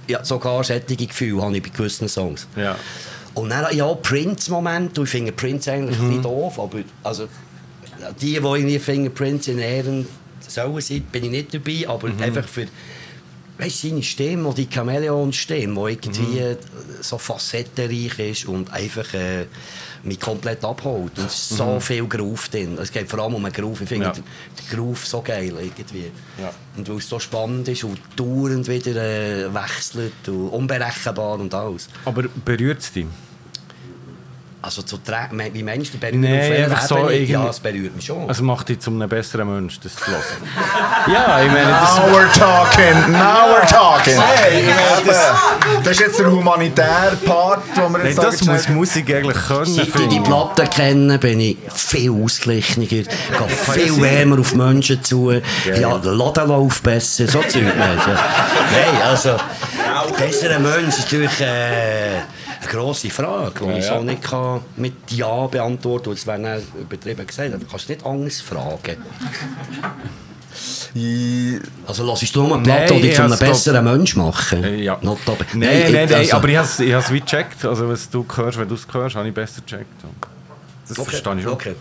ja, sogar solche Gefühle habe ich bei gewissen Songs. Ja. Und dann ja, Prince-Moment, ich finde Prince eigentlich ein bisschen doof, aber also, die, die irgendwie finden, Prince in Ehren sollen sein, bin ich nicht dabei, aber einfach für weißt, seine Stimme, oder die Chamäleon-Stimme, die irgendwie äh, so facettenreich ist und einfach äh, mich komplett abholt. Und es ist so viel Groove drin. Es geht vor allem um einen Groove. Ich finde Ja. den, den Groove so geil irgendwie. Ja. Und weil es so spannend ist und dauernd wieder äh, wechselt und unberechenbar und alles. Aber berührt es dich? Also zu wie meinst du, berührt Nein, auf so Ja, es berührt mich schon. Es macht dich zu einem besseren Mensch, das zu hören. [LAUGHS] ja, ich meine, das... Now we're talking, now we're talking. Hey, ich meine, das, das ist jetzt der humanitäre Part, den wir jetzt das sagen, muss Musik eigentlich können. Seit ich die ich. Platte kenne, bin ich viel ausgeglichener, gehe viel wärmer auf Menschen zu, ja, der Laden läuft besser, so Zeug. nicht, ja. Nein, also, besserer Mensch ist natürlich äh, grosse Frage, die ich so nicht kann mit Ja beantworten kann. Das wäre dann übertrieben gesagt. Du kannst nicht anders fragen. Ich- Also lass du nur eine Platte, Nein, die dich ich zu einem besseren Mensch machen. Äh, Ja. Nein, nein, nein, also- aber ich habe es wie gecheckt. Also, was du hörst, wenn du es hörst, habe ich besser gecheckt. Das Okay, verstehe ich schon. Okay.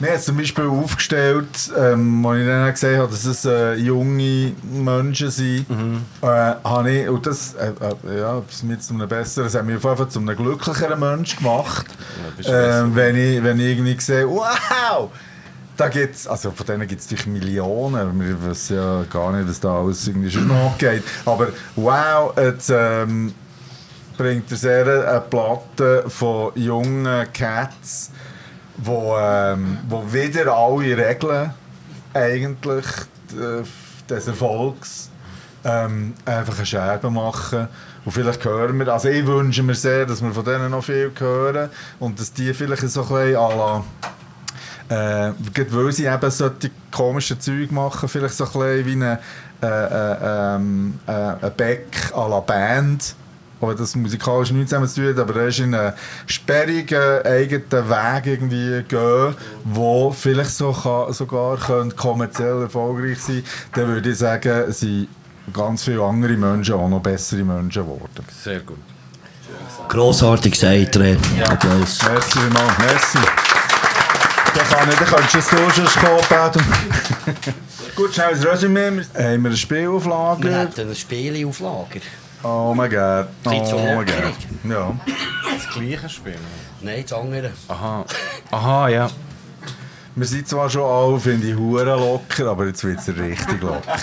Wir haben zum Beispiel aufgestellt, ähm, als ich dann gesehen habe, dass es äh, junge Menschen sind, äh, habe ich, und das, äh, äh, ja, das mit zu einem besseren, das hat mich auf jeden Fall zu einem glücklicheren Mensch gemacht, besser. ähm, wenn, ich, wenn ich irgendwie sehe, wow, da gibt's, also von denen gibt es natürlich Millionen, wir wissen ja gar nicht, was da alles irgendwie schon nachgeht, aber wow, jetzt ähm, bringt er sehr eine Platte von jungen Cats, wo, ähm, wo wieder alle Regeln eigentlich des Erfolgs ähm, einfach eine Scherbe machen. Und vielleicht hören wir, also ich wünsche mir sehr, dass wir von denen noch viel hören und dass die vielleicht so ein à la, äh, weil sie eben solche komischen Zeug machen, vielleicht so ein wie eine, äh, äh, ähm, äh, ein Beck à la Band. Aber das musikalisch nichts zusammen zu tun hat, aber er ist in einen sperrigen eigenen Weg irgendwie gehen, wo vielleicht so kann, sogar könnte kommerziell erfolgreich sein dann würde ich sagen, sind ganz viele andere Menschen auch noch bessere Menschen geworden. Sehr gut. Grossartig gesagt, Red. Applaus. Merci, Mann, merci. Dann kann ich, dann könntest du es so schon kommen. Gut, schnell ein Resümee. Haben wir ein Spiel auf Wir Lager? hatten ein Spiel auf Lager. Oh my God. Bisschen zu Oh my lockig. God. Ja. Das gleiche Spiel. Nein, das andere. Aha. Aha, ja. Wir sind zwar schon alle, finde ich, hure locker, aber jetzt wird es richtig locker.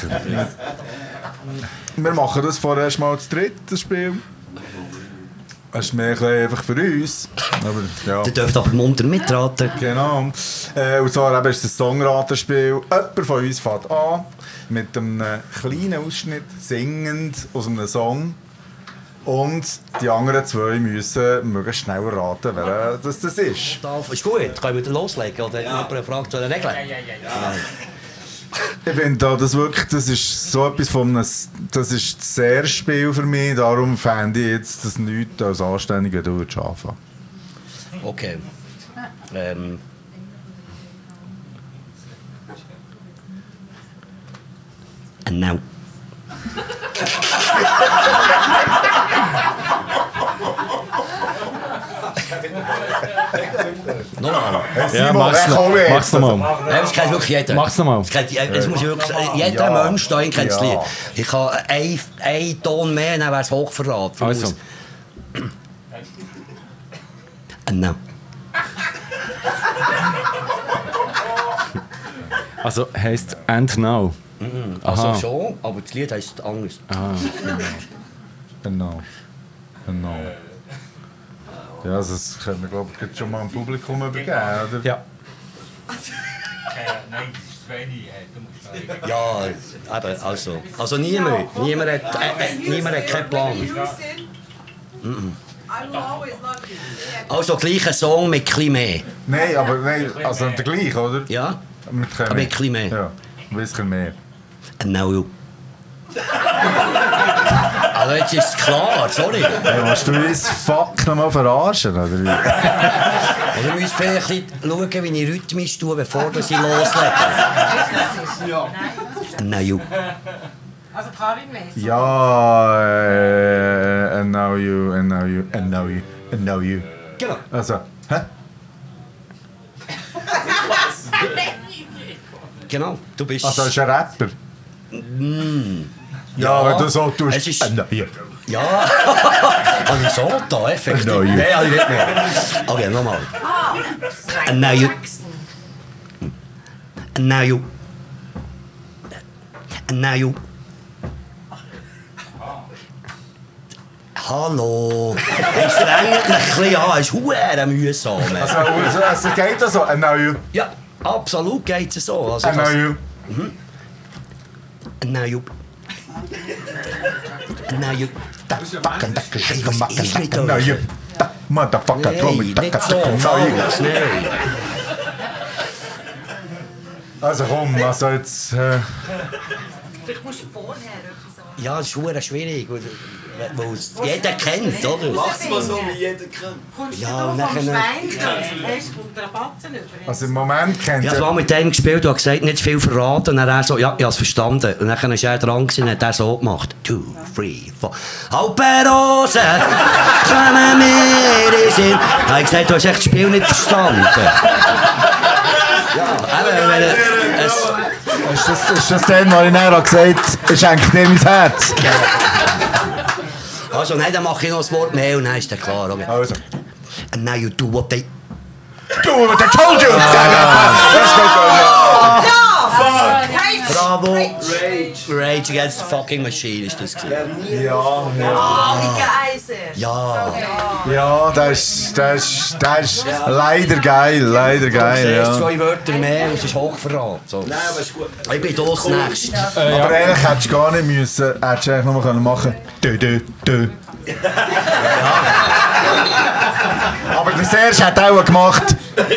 Wir machen das vorerst mal das Spiel. Das ist mehr einfach für uns. Aber, ja. Ihr dürft aber munter mitraten. Genau. Äh, und zwar eben ist es ein Songratenspiel. Jemand von uns fängt an mit einem kleinen Ausschnitt singend aus einem Song. Und die anderen zwei müssen möglichst schnell raten, wer das, das ist. Ist gut, können wir dann loslegen? Oder hat jemand Frage zu den Regeln? Ich finde da, das wirklich, das ist so etwas von einem, das ist das erste Spiel für mich, darum fände ich jetzt das nichts als anständig, wenn du. Okay. Ähm. And now. Nochmal. Ja, Simon, mach's wer noch- kommt jetzt? mach's nochmal. Nein, das kennt wirklich jeder. Mach's nochmal. Das kennt, das muss ich wirklich. Jeder Ja. Mensch da kennt das Ja. Lied. Ich kann einen, einen Ton mehr, dann wäre es Hochverrat. Also, And now. also heisst And Now. Also Aha. schon, aber das Lied heisst anders. [LAUGHS] Genau. Genau. Ja, also das können wir, glaube ich, schon mal im Publikum übergeben, oder? Ja. Nein, das ist wenig. äh. Ja, eben, also. Also niemand. Niemand hat, äh, äh, niemand hat keinen Plan. Also gleich ein Song mit etwas mehr. Nein, aber nein, also der gleiche, oder? Ja? Mit Aber mit etwas mehr. Ja, ein bisschen mehr. And now you. [LAUGHS] Also jetzt ist es klar, sorry. Hey, willst du uns fuck nochmal verarschen, oder wie? [LAUGHS] Oder müsst vielleicht ein bisschen schauen, wie ich rhythmisch tue, bevor ich loslege. And now you. Also Karin weiss. Ja, äh, and now you, and now you, and now you, and now you. Genau. Also, hä? [LAUGHS] Genau, du bist... Also, ist ein Rapper? Ja, wenn du so tust. Es ist- And now you. Ja, habe ich so da, effektiv. No, you. Nein, habe ich nicht mehr. Okay, nochmal. And now you. And now you. And now you. Hallo. Es strengt mich ein bisschen an, es ist verdammt mühsam. Also, also, also geht das so? Ein neuer. Ja, absolut geht es so. Also, Ein ich kann's- neuer. Nein, Jupp. Nein, Jupp. Was ist mit Ein euch? neuer. Motherfucker, Nein, drum, nicht so, Neuer. falsch, nein. Also komm, also jetzt. Äh, Vielleicht musst du vorher etwas sagen. Ja, das ist verdammt schwierig, es jeder kennt, oder? Mach's mal so, wie jeder kennt. Kommst Ja, du und nachher- also im Moment kennt Ich habe ihr. mal mit dem gespielt und habe gesagt, nicht zu viel verraten. Und dann hat er so, ja, ich habe es verstanden. Und dann ist er dran und hat er so gemacht. Two, three, four. Halberose, kommen wir in Sinn. Da habe ich gesagt, du hast echt das Spiel nicht verstanden. Ja, eben, wenn er- es, Ist das, ist das dann, wo ich gesagt habe, ich schenke dir mein Herz? Also, nein, dann mache ich noch ein Wort mehr und dann ist der klar. Okay. Also. And now you do what they... Du, what I told you! Das geht doch nicht. Bravo! Rage. Rage Against the fucking Machine ist das gewesen. Ja, ja. Ah, wie Geiser. Ja. Ja, das ist, das ist, das ist leider geil, leider Du geil, siehst ja. zwei Wörter mehr und es ist Hochverrat. So. Nein, aber ist gut. Ich bin das nächst. Aber eigentlich hättest du gar nicht müssen, hättest du eigentlich nur können machen dö, dö, dö. Aber das erste hat auch gemacht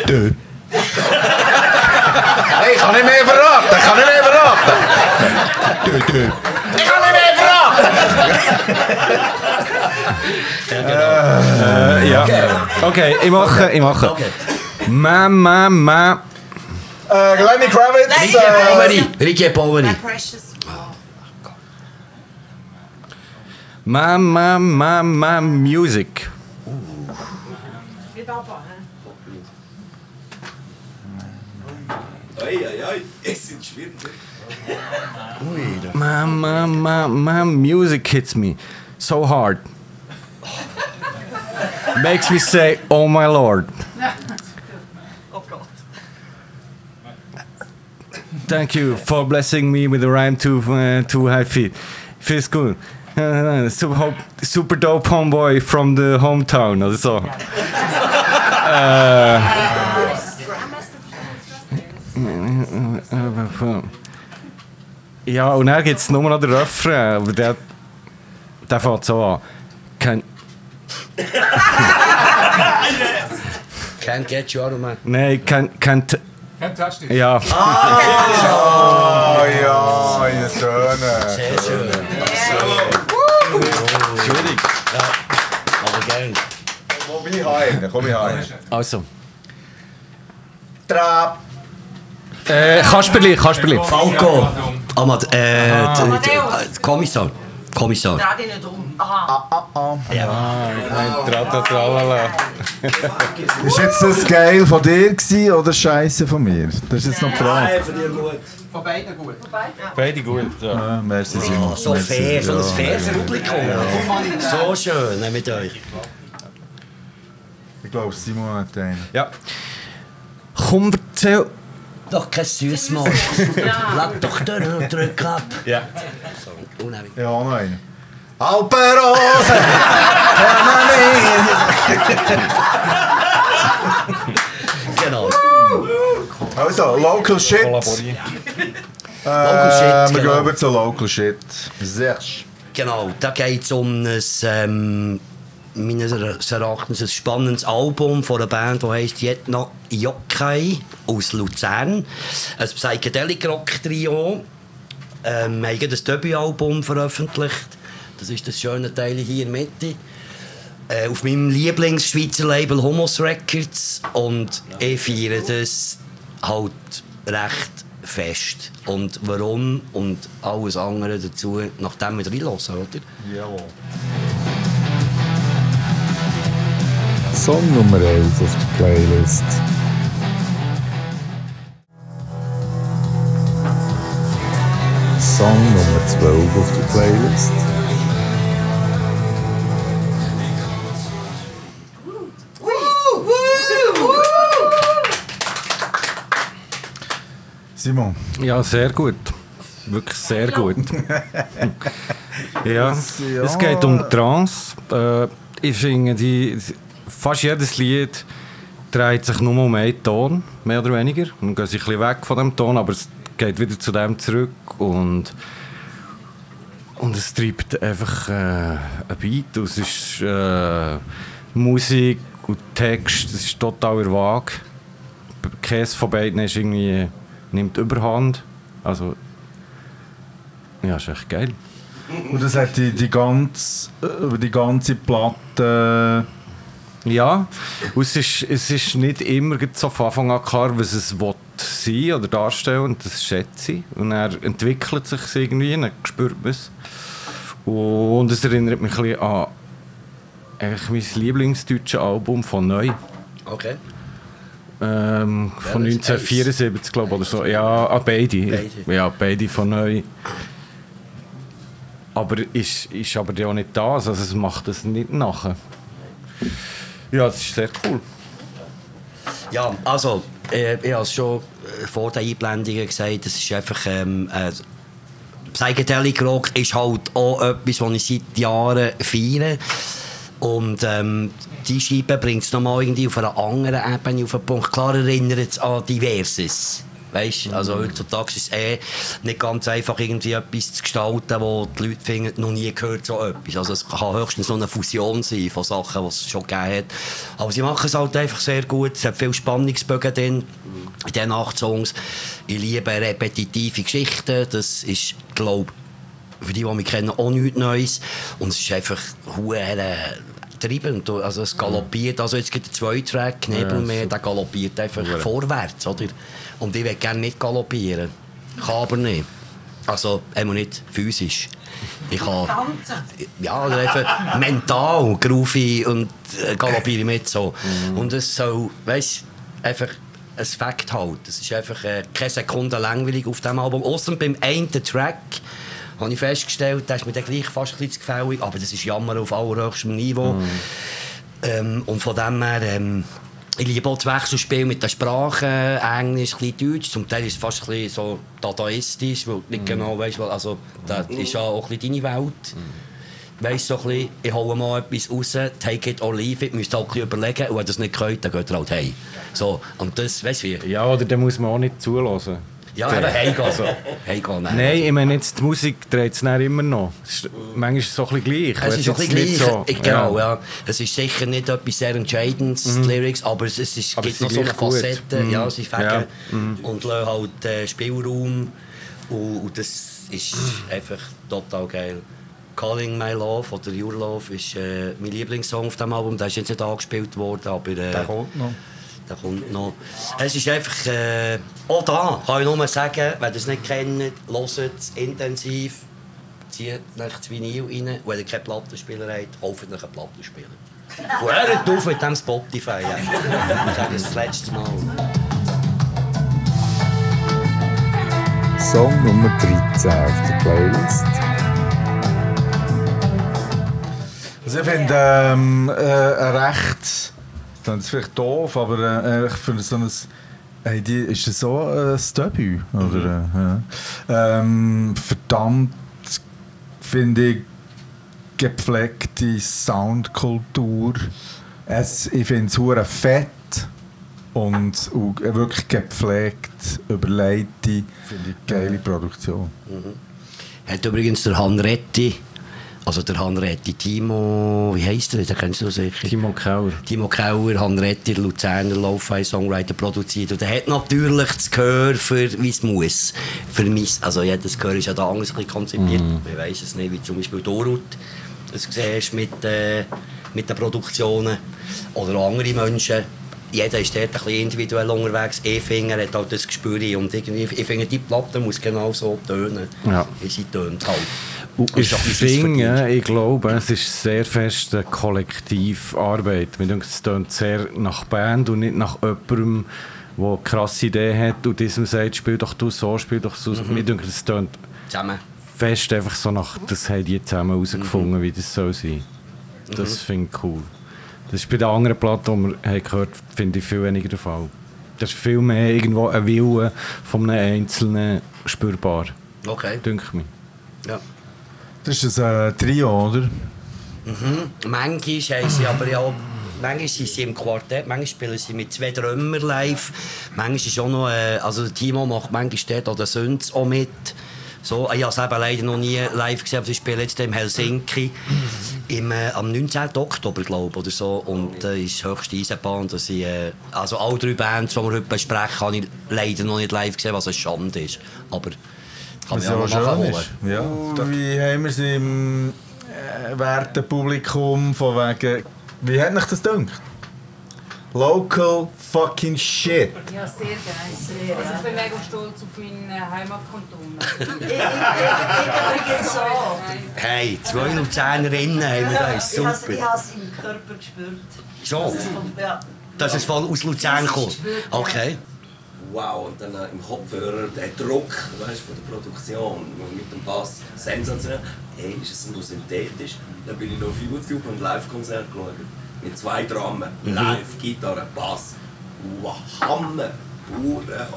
dö. Hey, ich kann nicht mehr verraten, ich kann nicht mehr verraten. Dö, dö. Ich kann nicht mehr verraten. Äh, ja. Okay, ich mache, ich mache. Okay. Ma, ma, ma. Äh, Lenny Kravitz. Ricky äh, Poveri. Ricky Poveri. Precious. Ma, ma, ma, ma, music. Nicht runter, hä? Eieiei, es sind schwierig. Ma, ma, ma, ma, music hits me so hard. Makes me say, oh my lord. Oh. Thank you for blessing me with a rhyme to uh, two high feet. Feels good. Uh, [LAUGHS] super, super dope homeboy from the hometown oder so. Äh, ja, und dann gibt es nur noch den Refrain, der, der so an. Can't get you out of my... nein, can, can, Fantastisch. ja. Oh ja, in Töne. Sehr schön. Entschuldigung. Aber gern. Komm ich heim, komm ich heim. Also. Trap. Äh, Kasperli, Kasperli. Falco. Amad, äh, d- d- Amadeus. äh, Kommissar. Kommissar. Dreh dich nicht um. Aha. Tralala. Ist jetzt das geil von dir gewesen oder scheiße von mir? Das ist jetzt noch die Frage. Von beiden gut. Beide gut, ja. Ah, merci Simon. So Merci. fair, so ein Ja. faires Publikum. So schön mit euch. Ich glaube, Simon hat einen. ja. Komm, erzähl. Doch kein Süßmaul. Lass doch den Drück ab. Ja. Unheimlich. Ich habe noch einen. Alperose! Genau. Also, Local Shit. Local Äh, Shit, wir genau. gehen über zu Local Shit. Sehr Genau, da geht es um ein, ähm, meines Erachtens ein spannendes Album von einer Band, die heisst Jetna Yokai aus Luzern. Ein Psychedelic-Rock-Trio. Ähm, wir haben gerade ein Debütalbum veröffentlicht. Das ist das schöne Teil hier in der Mitte. Äh, auf meinem Lieblings-Schweizer Label Homos Records. Und ich feiere das halt recht fest. Und warum und alles andere dazu, nachdem wir reinlassen, oder? Jawohl. Song Nummer 11 auf der Playlist. Song Nummer 12 auf der Playlist. Simon. Ja, sehr gut. Wirklich sehr gut. [LAUGHS] Ja, ja. es geht um Trance. Äh, ich finde, die, fast jedes Lied dreht sich nur um einen Ton, mehr oder weniger. Dann gehen sie ein bisschen weg von dem Ton, aber es geht wieder zu dem zurück. Und, und es treibt einfach äh, ein Beat. Es ist äh, Musik und Text, es ist total vage. Keines von beiden ist irgendwie, nimmt überhand. Also, ja, ist echt geil. Und das hat die, die ganze, äh, die ganze Platte. Ja, und es ist, es ist nicht immer so von Anfang an klar, was es will sein oder darstellen und das schätze ich. Und er entwickelt sich irgendwie, dann spürt man es. Und es erinnert mich ein bisschen an eigentlich mein Lieblingsdeutsche Album von Neu. Okay. Ähm, von Welches? 1974, glaube ich, oder so. Ja, ah, beide. Beide. Ja, beide von Neu. Aber ist, ist aber ja auch nicht das, also es macht es nicht nachher. Ja, das ist sehr cool. Ja, also, äh, ich habe es schon äh, vor den Einblendungen gesagt, es ist einfach... Ähm, äh, Psychedelic Rock ist halt auch etwas, was ich seit Jahren feiere. Und ähm, die Scheibe bringt es nochmal irgendwie auf einer anderen Ebene auf den Punkt. Klar erinnert es an Diverses. Weißt, also heutzutage ist es eh nicht ganz einfach, irgendwie etwas zu gestalten, wo die Leute finden, noch nie gehört so etwas. Also es kann höchstens so eine Fusion sein von Sachen, die es schon gegeben hat. Aber sie machen es halt einfach sehr gut. Es hat viel Spannungsbögen drin, in diesen acht Songs. Ich liebe repetitive Geschichten. Das ist, glaube für die, die mich kennen, auch nichts Neues. Und es ist einfach hure treibend. Also es galoppiert. Also jetzt gibt der zweite Track, Nebelmeer, der galoppiert einfach vorwärts. Oder? Und ich will gerne nicht galoppieren. Kann aber nicht. Also, einmal nicht physisch. Ich kann... Ja, oder einfach mental groovy und äh, galoppiere mit so. Und es soll, weißt einfach ein Fakt halt. Es ist einfach äh, keine Sekunde langweilig auf diesem Album. Außer beim einen Track habe ich festgestellt, der ist mir dann gleich fast ein bisschen zu gefällig, aber das ist Jammer auf allerhöchstem Niveau. Ähm, und von dem her, ähm, ich liebe auch das Wechselspiel mit den Sprachen, Englisch, ein bisschen Deutsch. Zum Teil ist es fast ein bisschen so dadaistisch, weil du nicht genau weißt, also das ist ja auch ein bisschen deine Welt. Weißt so ein bisschen, ich hole mal etwas raus, take it or leave it, müsst halt ein bisschen überlegen, und wenn das nicht könnt, dann geht ihr halt heim. So, und das, weißt du wie? Ja, oder dann muss man auch nicht zulassen. Ja, eben heimgehen. Also, heimgehen nein. Nein, ich meine, jetzt die Musik dreht es dann immer noch. Es ist, manchmal ist es so ein bisschen gleich. Es ist ein jetzt bisschen gleich. so- Genau, ja. Es ist sicher nicht etwas sehr Entscheidendes, die Lyrics, aber es, es ist, Aber gibt noch so eine. Facette. Mhm. Ja, sie fegen Ja. und lassen halt äh, Spielraum. Und, und das ist einfach total geil. Calling My Love oder Your Love ist äh, mein Lieblingssong auf dem Album. Der ist jetzt nicht angespielt worden, aber... Äh, Der kommt noch. Der kommt noch. Es ist einfach... Äh, auch da kann ich nur sagen, wenn ihr es nicht kennt, hört es intensiv. Zieht euch das Vinyl rein. Wenn ihr keine Plattenspieler habt, kauft euch einen Plattenspieler. Und hört auf mit dem Spotify. Ja. Ich sage es das letzte Mal. Song Nummer 13 auf der Playlist. Also ich finde ähm, äh, ein recht, das ist vielleicht doof, aber äh, ich finde so ein, hey, die, ist das so ein Debüt? Oder, äh, ja. ähm, verdammt, finde ich, gepflegte Soundkultur. Es, ich finde es hure fett und, und wirklich gepflegt, überlegte, geile Produktion. Hat übrigens der Hanretti, also der Hanretti Timo, wie heisst er? Den kennst du sicher. Timo Kauer. Timo Kauer, Hanretti, Luzerner Lo-Fi-Songwriter, produziert. Und er hat natürlich das Gehör für wie es muss. Für mich, also jedes Gehör ist ja da anders konzipiert. Man weiß es nicht, wie zum Beispiel Dorut das siehst mit, äh, mit den Produktionen. Oder andere Menschen. Jeder ist dort ein bisschen individuell unterwegs. Ich finde, er hat halt das Gespür. Und irgendwie, ich finde, die Platte muss genau so tönen, Ja. wie sie tönt halt. Und ich finde, ich glaube, es ist sehr fest eine Kollektivarbeit. Mir denkt, es tönt sehr nach Band und nicht nach jemandem, der eine krasse Idee hat und diesem sagt, spiel doch du so, spiel doch so. Mhm. Mir denkt, es tönt Zusammen. fest einfach so nach, das haben die zusammen herausgefunden, Mhm. wie das soll sein. Das finde ich cool. Das ist bei den anderen Platten, die wir haben gehört finde ich viel weniger der Fall. Das ist viel mehr irgendwo ein Wille von einem Einzelnen spürbar, Okay. denke ich mir. Ja. Das ist ein äh, Trio, oder? Manchmal haben sie aber ja auch, manchmal sind sie im Quartett, manchmal spielen sie mit zwei Drummer live. Manchmal ist auch noch, äh, also der Timo macht manchmal dort oder Sünz auch mit. So, ich habe es eben leider noch nie live gesehen, aber sie spielen jetzt in Helsinki im, äh, am 19. Oktober, glaube ich, oder so. Und äh, ist höchste Eisenbahn, dass ich, äh, also alle drei Bands, die wir heute besprechen, habe ich leider noch nicht live gesehen, was eine Schande ist. Aber kann Was ich ja auch nachholen. ist. Ja. Wie haben wir sie im äh, werten Publikum von wegen... Wie hat euch das gedacht? Local fucking shit. Ja, sehr geil. Also ich bin mega stolz auf meinen Heimatkanton. [LAUGHS] Ich, ich, ich, ich. Hey, zwei Luzernerinnen haben wir da, ist super. Ich habe es im Körper gespürt. Schon? Das ist von- Ja. Dass es von aus Luzern kommt? Okay. Wow, und dann äh, im Kopfhörer der Druck weißt, von der Produktion mit dem Bass sensationell. Hey, ist es nur synthetisch? Dann bin ich noch auf YouTube und Live-Konzert geschaut. Mit zwei Dramen. Live, Gitarre, Bass. Wow, Hammer! Pure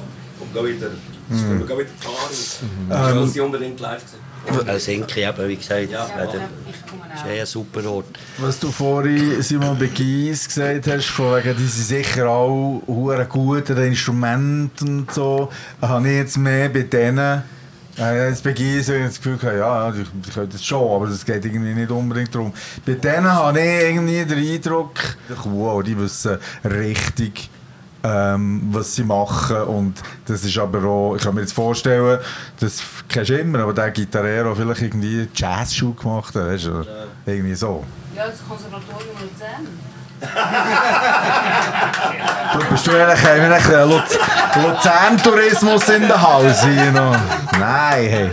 Und da wieder, mhm. wieder Erfahrung. Ich will sie unbedingt live sehen. Helsinki eben, wie gesagt. Ja. Ja, komme ist eh ein super Ort. Was du vorhin, Simon Begies, gesagt hast, von wegen, die sind sicher auch hure gut an den Instrumenten und so, habe ich jetzt mehr bei denen, äh, jetzt Begies, ich das Gefühl gehabt, ja, ja, die, die können das schon, aber das geht irgendwie nicht unbedingt darum. Bei denen habe ich irgendwie den Eindruck, wow, die wissen richtig, ähm, was sie machen und das ist aber auch, ich kann mir jetzt vorstellen, das kennst du immer, aber der Gitarrero vielleicht irgendwie Jazzschuh gemacht hat, weißt du, irgendwie so. Ja, das Konservatorium Luzern. [LAUGHS] Du bist du eigentlich, haben wir einen Luz Luzern-Tourismus in der Haus hier noch? Nein, hey.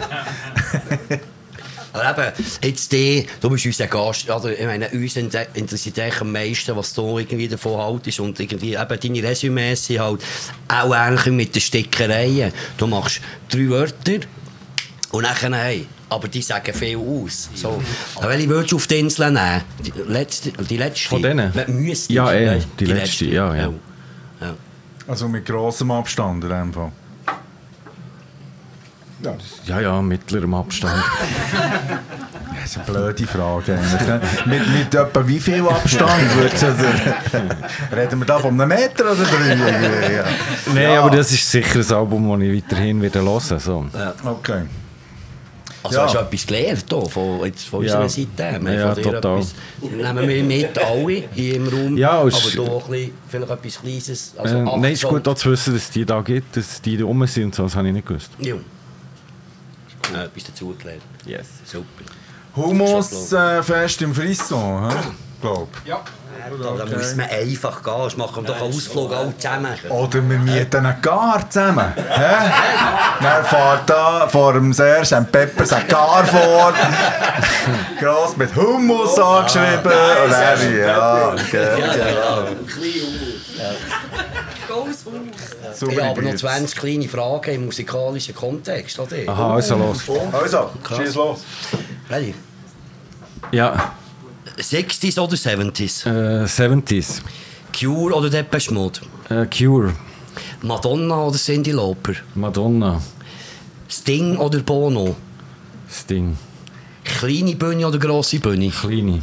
Aber eben, jetzt die, du bist unser Gast, also ich meine, uns inter- interessiert eigentlich am meisten, was du irgendwie davon haltest und irgendwie eben deine Resümees sind halt auch ähnlich mit den Stickereien. Du machst drei Wörter und dann hey, aber die sagen viel aus. So. Aber welche würdest du auf die Insel nehmen? Die letzte? Die letzte? Von denen? Müsstest, Ja, eh, weißt, die letzte, ja, ja. ja. Also mit grossem Abstand in dem Fall. Ja, ja, mittlerem Abstand. [LAUGHS] Das ist eine blöde Frage eigentlich. ne? mit, mit etwa wie viel Abstand? würdest du- [LAUGHS] Reden wir da von einem Meter oder drei? [LAUGHS] Ja. Nein, Ja. aber das ist sicher ein Album, das ich weiterhin wieder hören so. Okay. Also Ja. hast du etwas gelernt hier, von, jetzt von Ja. unserer Seite? Wir Ja, von total. Etwas, nehmen wir mit, alle hier im Raum. Ja, aber es- hier auch ein bisschen, vielleicht etwas Kleines. Also äh, nein, ist Achtung. gut auch zu wissen, dass es die da gibt, dass die da rum sind und so, das habe ich nicht gewusst. Ja. Ja, etwas dazugelernt. Yes. Super. Humus äh, fest im Frisson, hä? glaub. Aber dann müssen wir einfach gehen. Das machen wir doch einen Ausflug alle zusammen. Oder wir mieten einen Gar zusammen. Hä? Dann fährt da vor dem Serge ein Peppers ein Gar vor. Gross mit Hummus angeschrieben. Und dann, ja, okay, genau. Super habe aber noch Beats. 20 kleine Fragen im musikalischen Kontext. Oder? Aha, also los. Also, schieß los. Ready? Ja, 60s oder 70s? äh, 70s. Cure oder Depeche Mode? Äh, Cure, Madonna oder Cyndi Lauper? Madonna, Sting oder Bono? Sting, Kleine Bühne oder grosse Bühne? Kleine,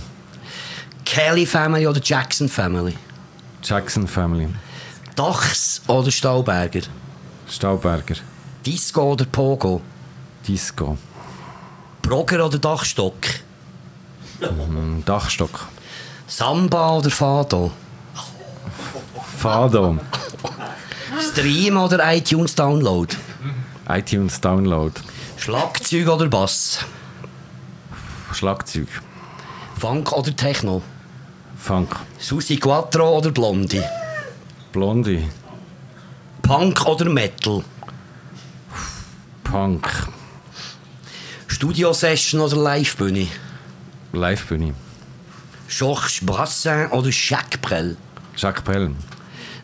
Kelly Family oder Jackson Family? Jackson Family, Dachs oder Stauberger? Stauberger, Disco oder Pogo? Disco, Brogger oder Dachstock? Dachstock, Samba oder Fado? Fado, Stream oder iTunes Download? iTunes Download, Schlagzeug oder Bass? Schlagzeug, Funk oder Techno? Funk, Susi Quattro oder Blondie? Blondie, Punk oder Metal? Punk, Studio-Session oder Livebühne? Livebühne, Georges Brassin oder Jacques Brel? Jacques Brel,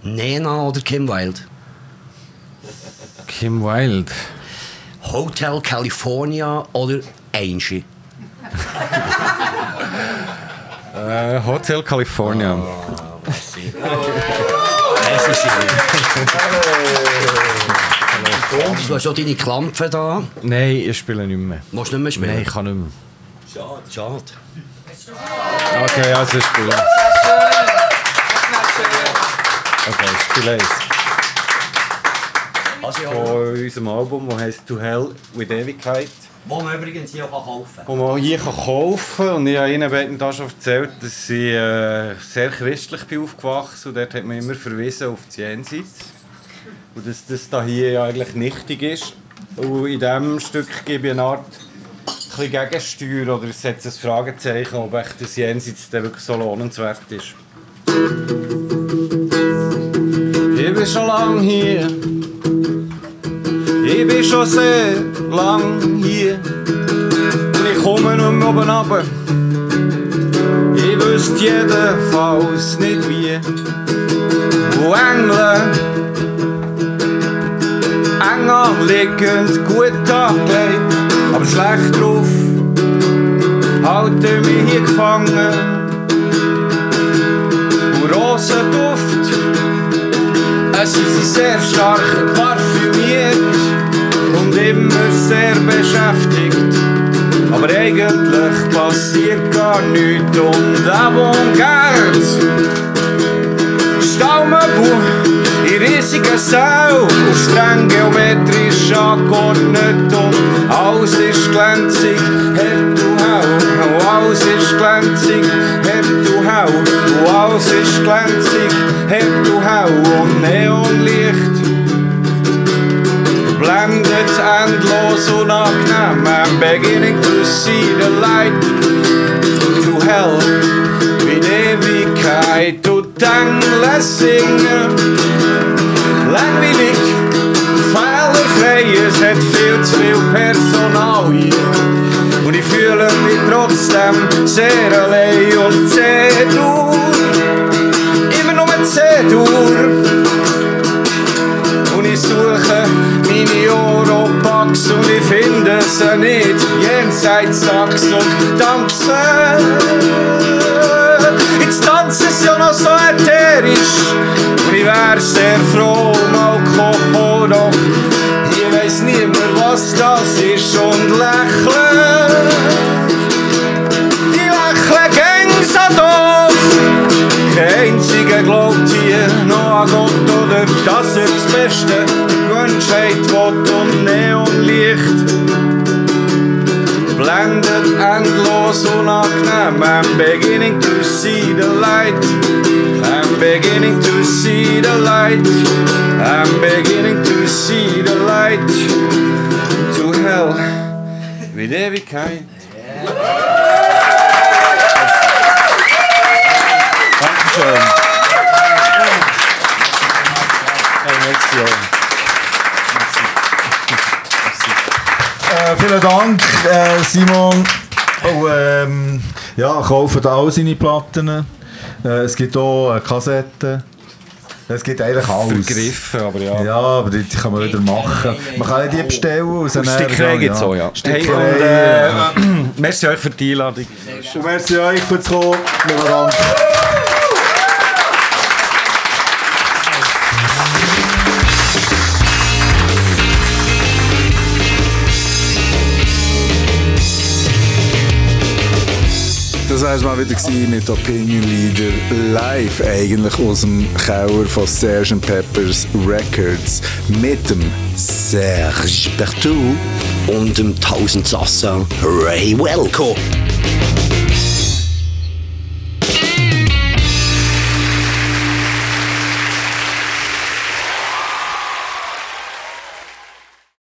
Nena oder Kim Wilde? Kim Wilde, Hotel California oder Angie? äh, Hotel California, Das ist Und du hast auch deine Klampfe da. Nein, ich spiele nicht mehr. Willst du nicht mehr spielen? Nein, ich kann nicht mehr. Schade. Schade. Okay, also spiel eins. Okay, spiel eins. Also, ja, Von unserem Album, das heisst To Hell with Ewigkeit. wo man übrigens hier auch kaufen kann. Und man hier kann kaufen Und ich habe Ihnen beiden da schon erzählt, dass ich äh, sehr christlich bin aufgewachsen und dort hat man immer verwiesen auf das Jenseits. Und dass das da hier ja eigentlich nichtig ist. Und in diesem Stück gebe ich eine Art bisschen Gegensteuer oder setze ein Fragezeichen, ob echt das Jenseits wirklich so lohnenswert ist. Ich bin schon lange hier. Ich bin schon sehr lang hier. Und ich komme mehr oben runter. Ich wüsste jedenfalls nicht wie. Wo Engel eng anliegend, gut angelegt, aber schlecht drauf. Halten mich hier gefangen. Und Rosenduft, es ist sehr stark parfümiert und immer sehr beschäftigt. Aber eigentlich passiert gar nichts und Avantgarde. Staumenbuch in riesigen Sau, streng geometrisch angeordnet und alles ist glänzig, hell du hau, alles ist glänzig, hell du hau, alles ist glänzig, hell du hau und Neonlicht blendet endlos unangenehm. I'm beginning to see the light to hell in Ewigkeit. Und Engel singen. Es hat viel zu viel Personal hier. Und ich fühle mich trotzdem sehr allein und C-Dur. Immer nur C-Dur. Und ich suche meine Oropax und ich finde sie nicht. Jenseits Sachs und tanzen. Jetzt tanzen sie ja noch so ätherisch. Und ich wär sehr froh was das ist und lächle. Die lächeln gäng so doof. Kein einziger glaubt hier noch an Gott oder dass er das Beste die Menschheit will und Neonlicht blendet endlos unangenehm. I'm beginning to see the light. I'm beginning to see the light. I'm beginning to see the light. Hell [LAUGHS] with Ewigkeit. Dankeschön. Hey, merci auch. Äh, vielen Dank, äh, Simon. Oh, ähm, ja, kaufen all seine Platten. Äh, es gibt auch eine Kassette. Es gibt eigentlich alles. Vergriffen, aber ja. Ja, aber die, die kann man wieder machen. Man kann die bestellen und dann- Stickerei gibt es auch, ja. Hey, Stickerei, und, äh, ja. [CLEARS THROAT] merci euch für die Einladung. Und merci euch fürs Kommen. Das war mal wieder mit Opinion Leader live, eigentlich aus dem Keller von Serge Peppers Records mit dem Serge Bertou und dem Tausendsasser Ray Welko.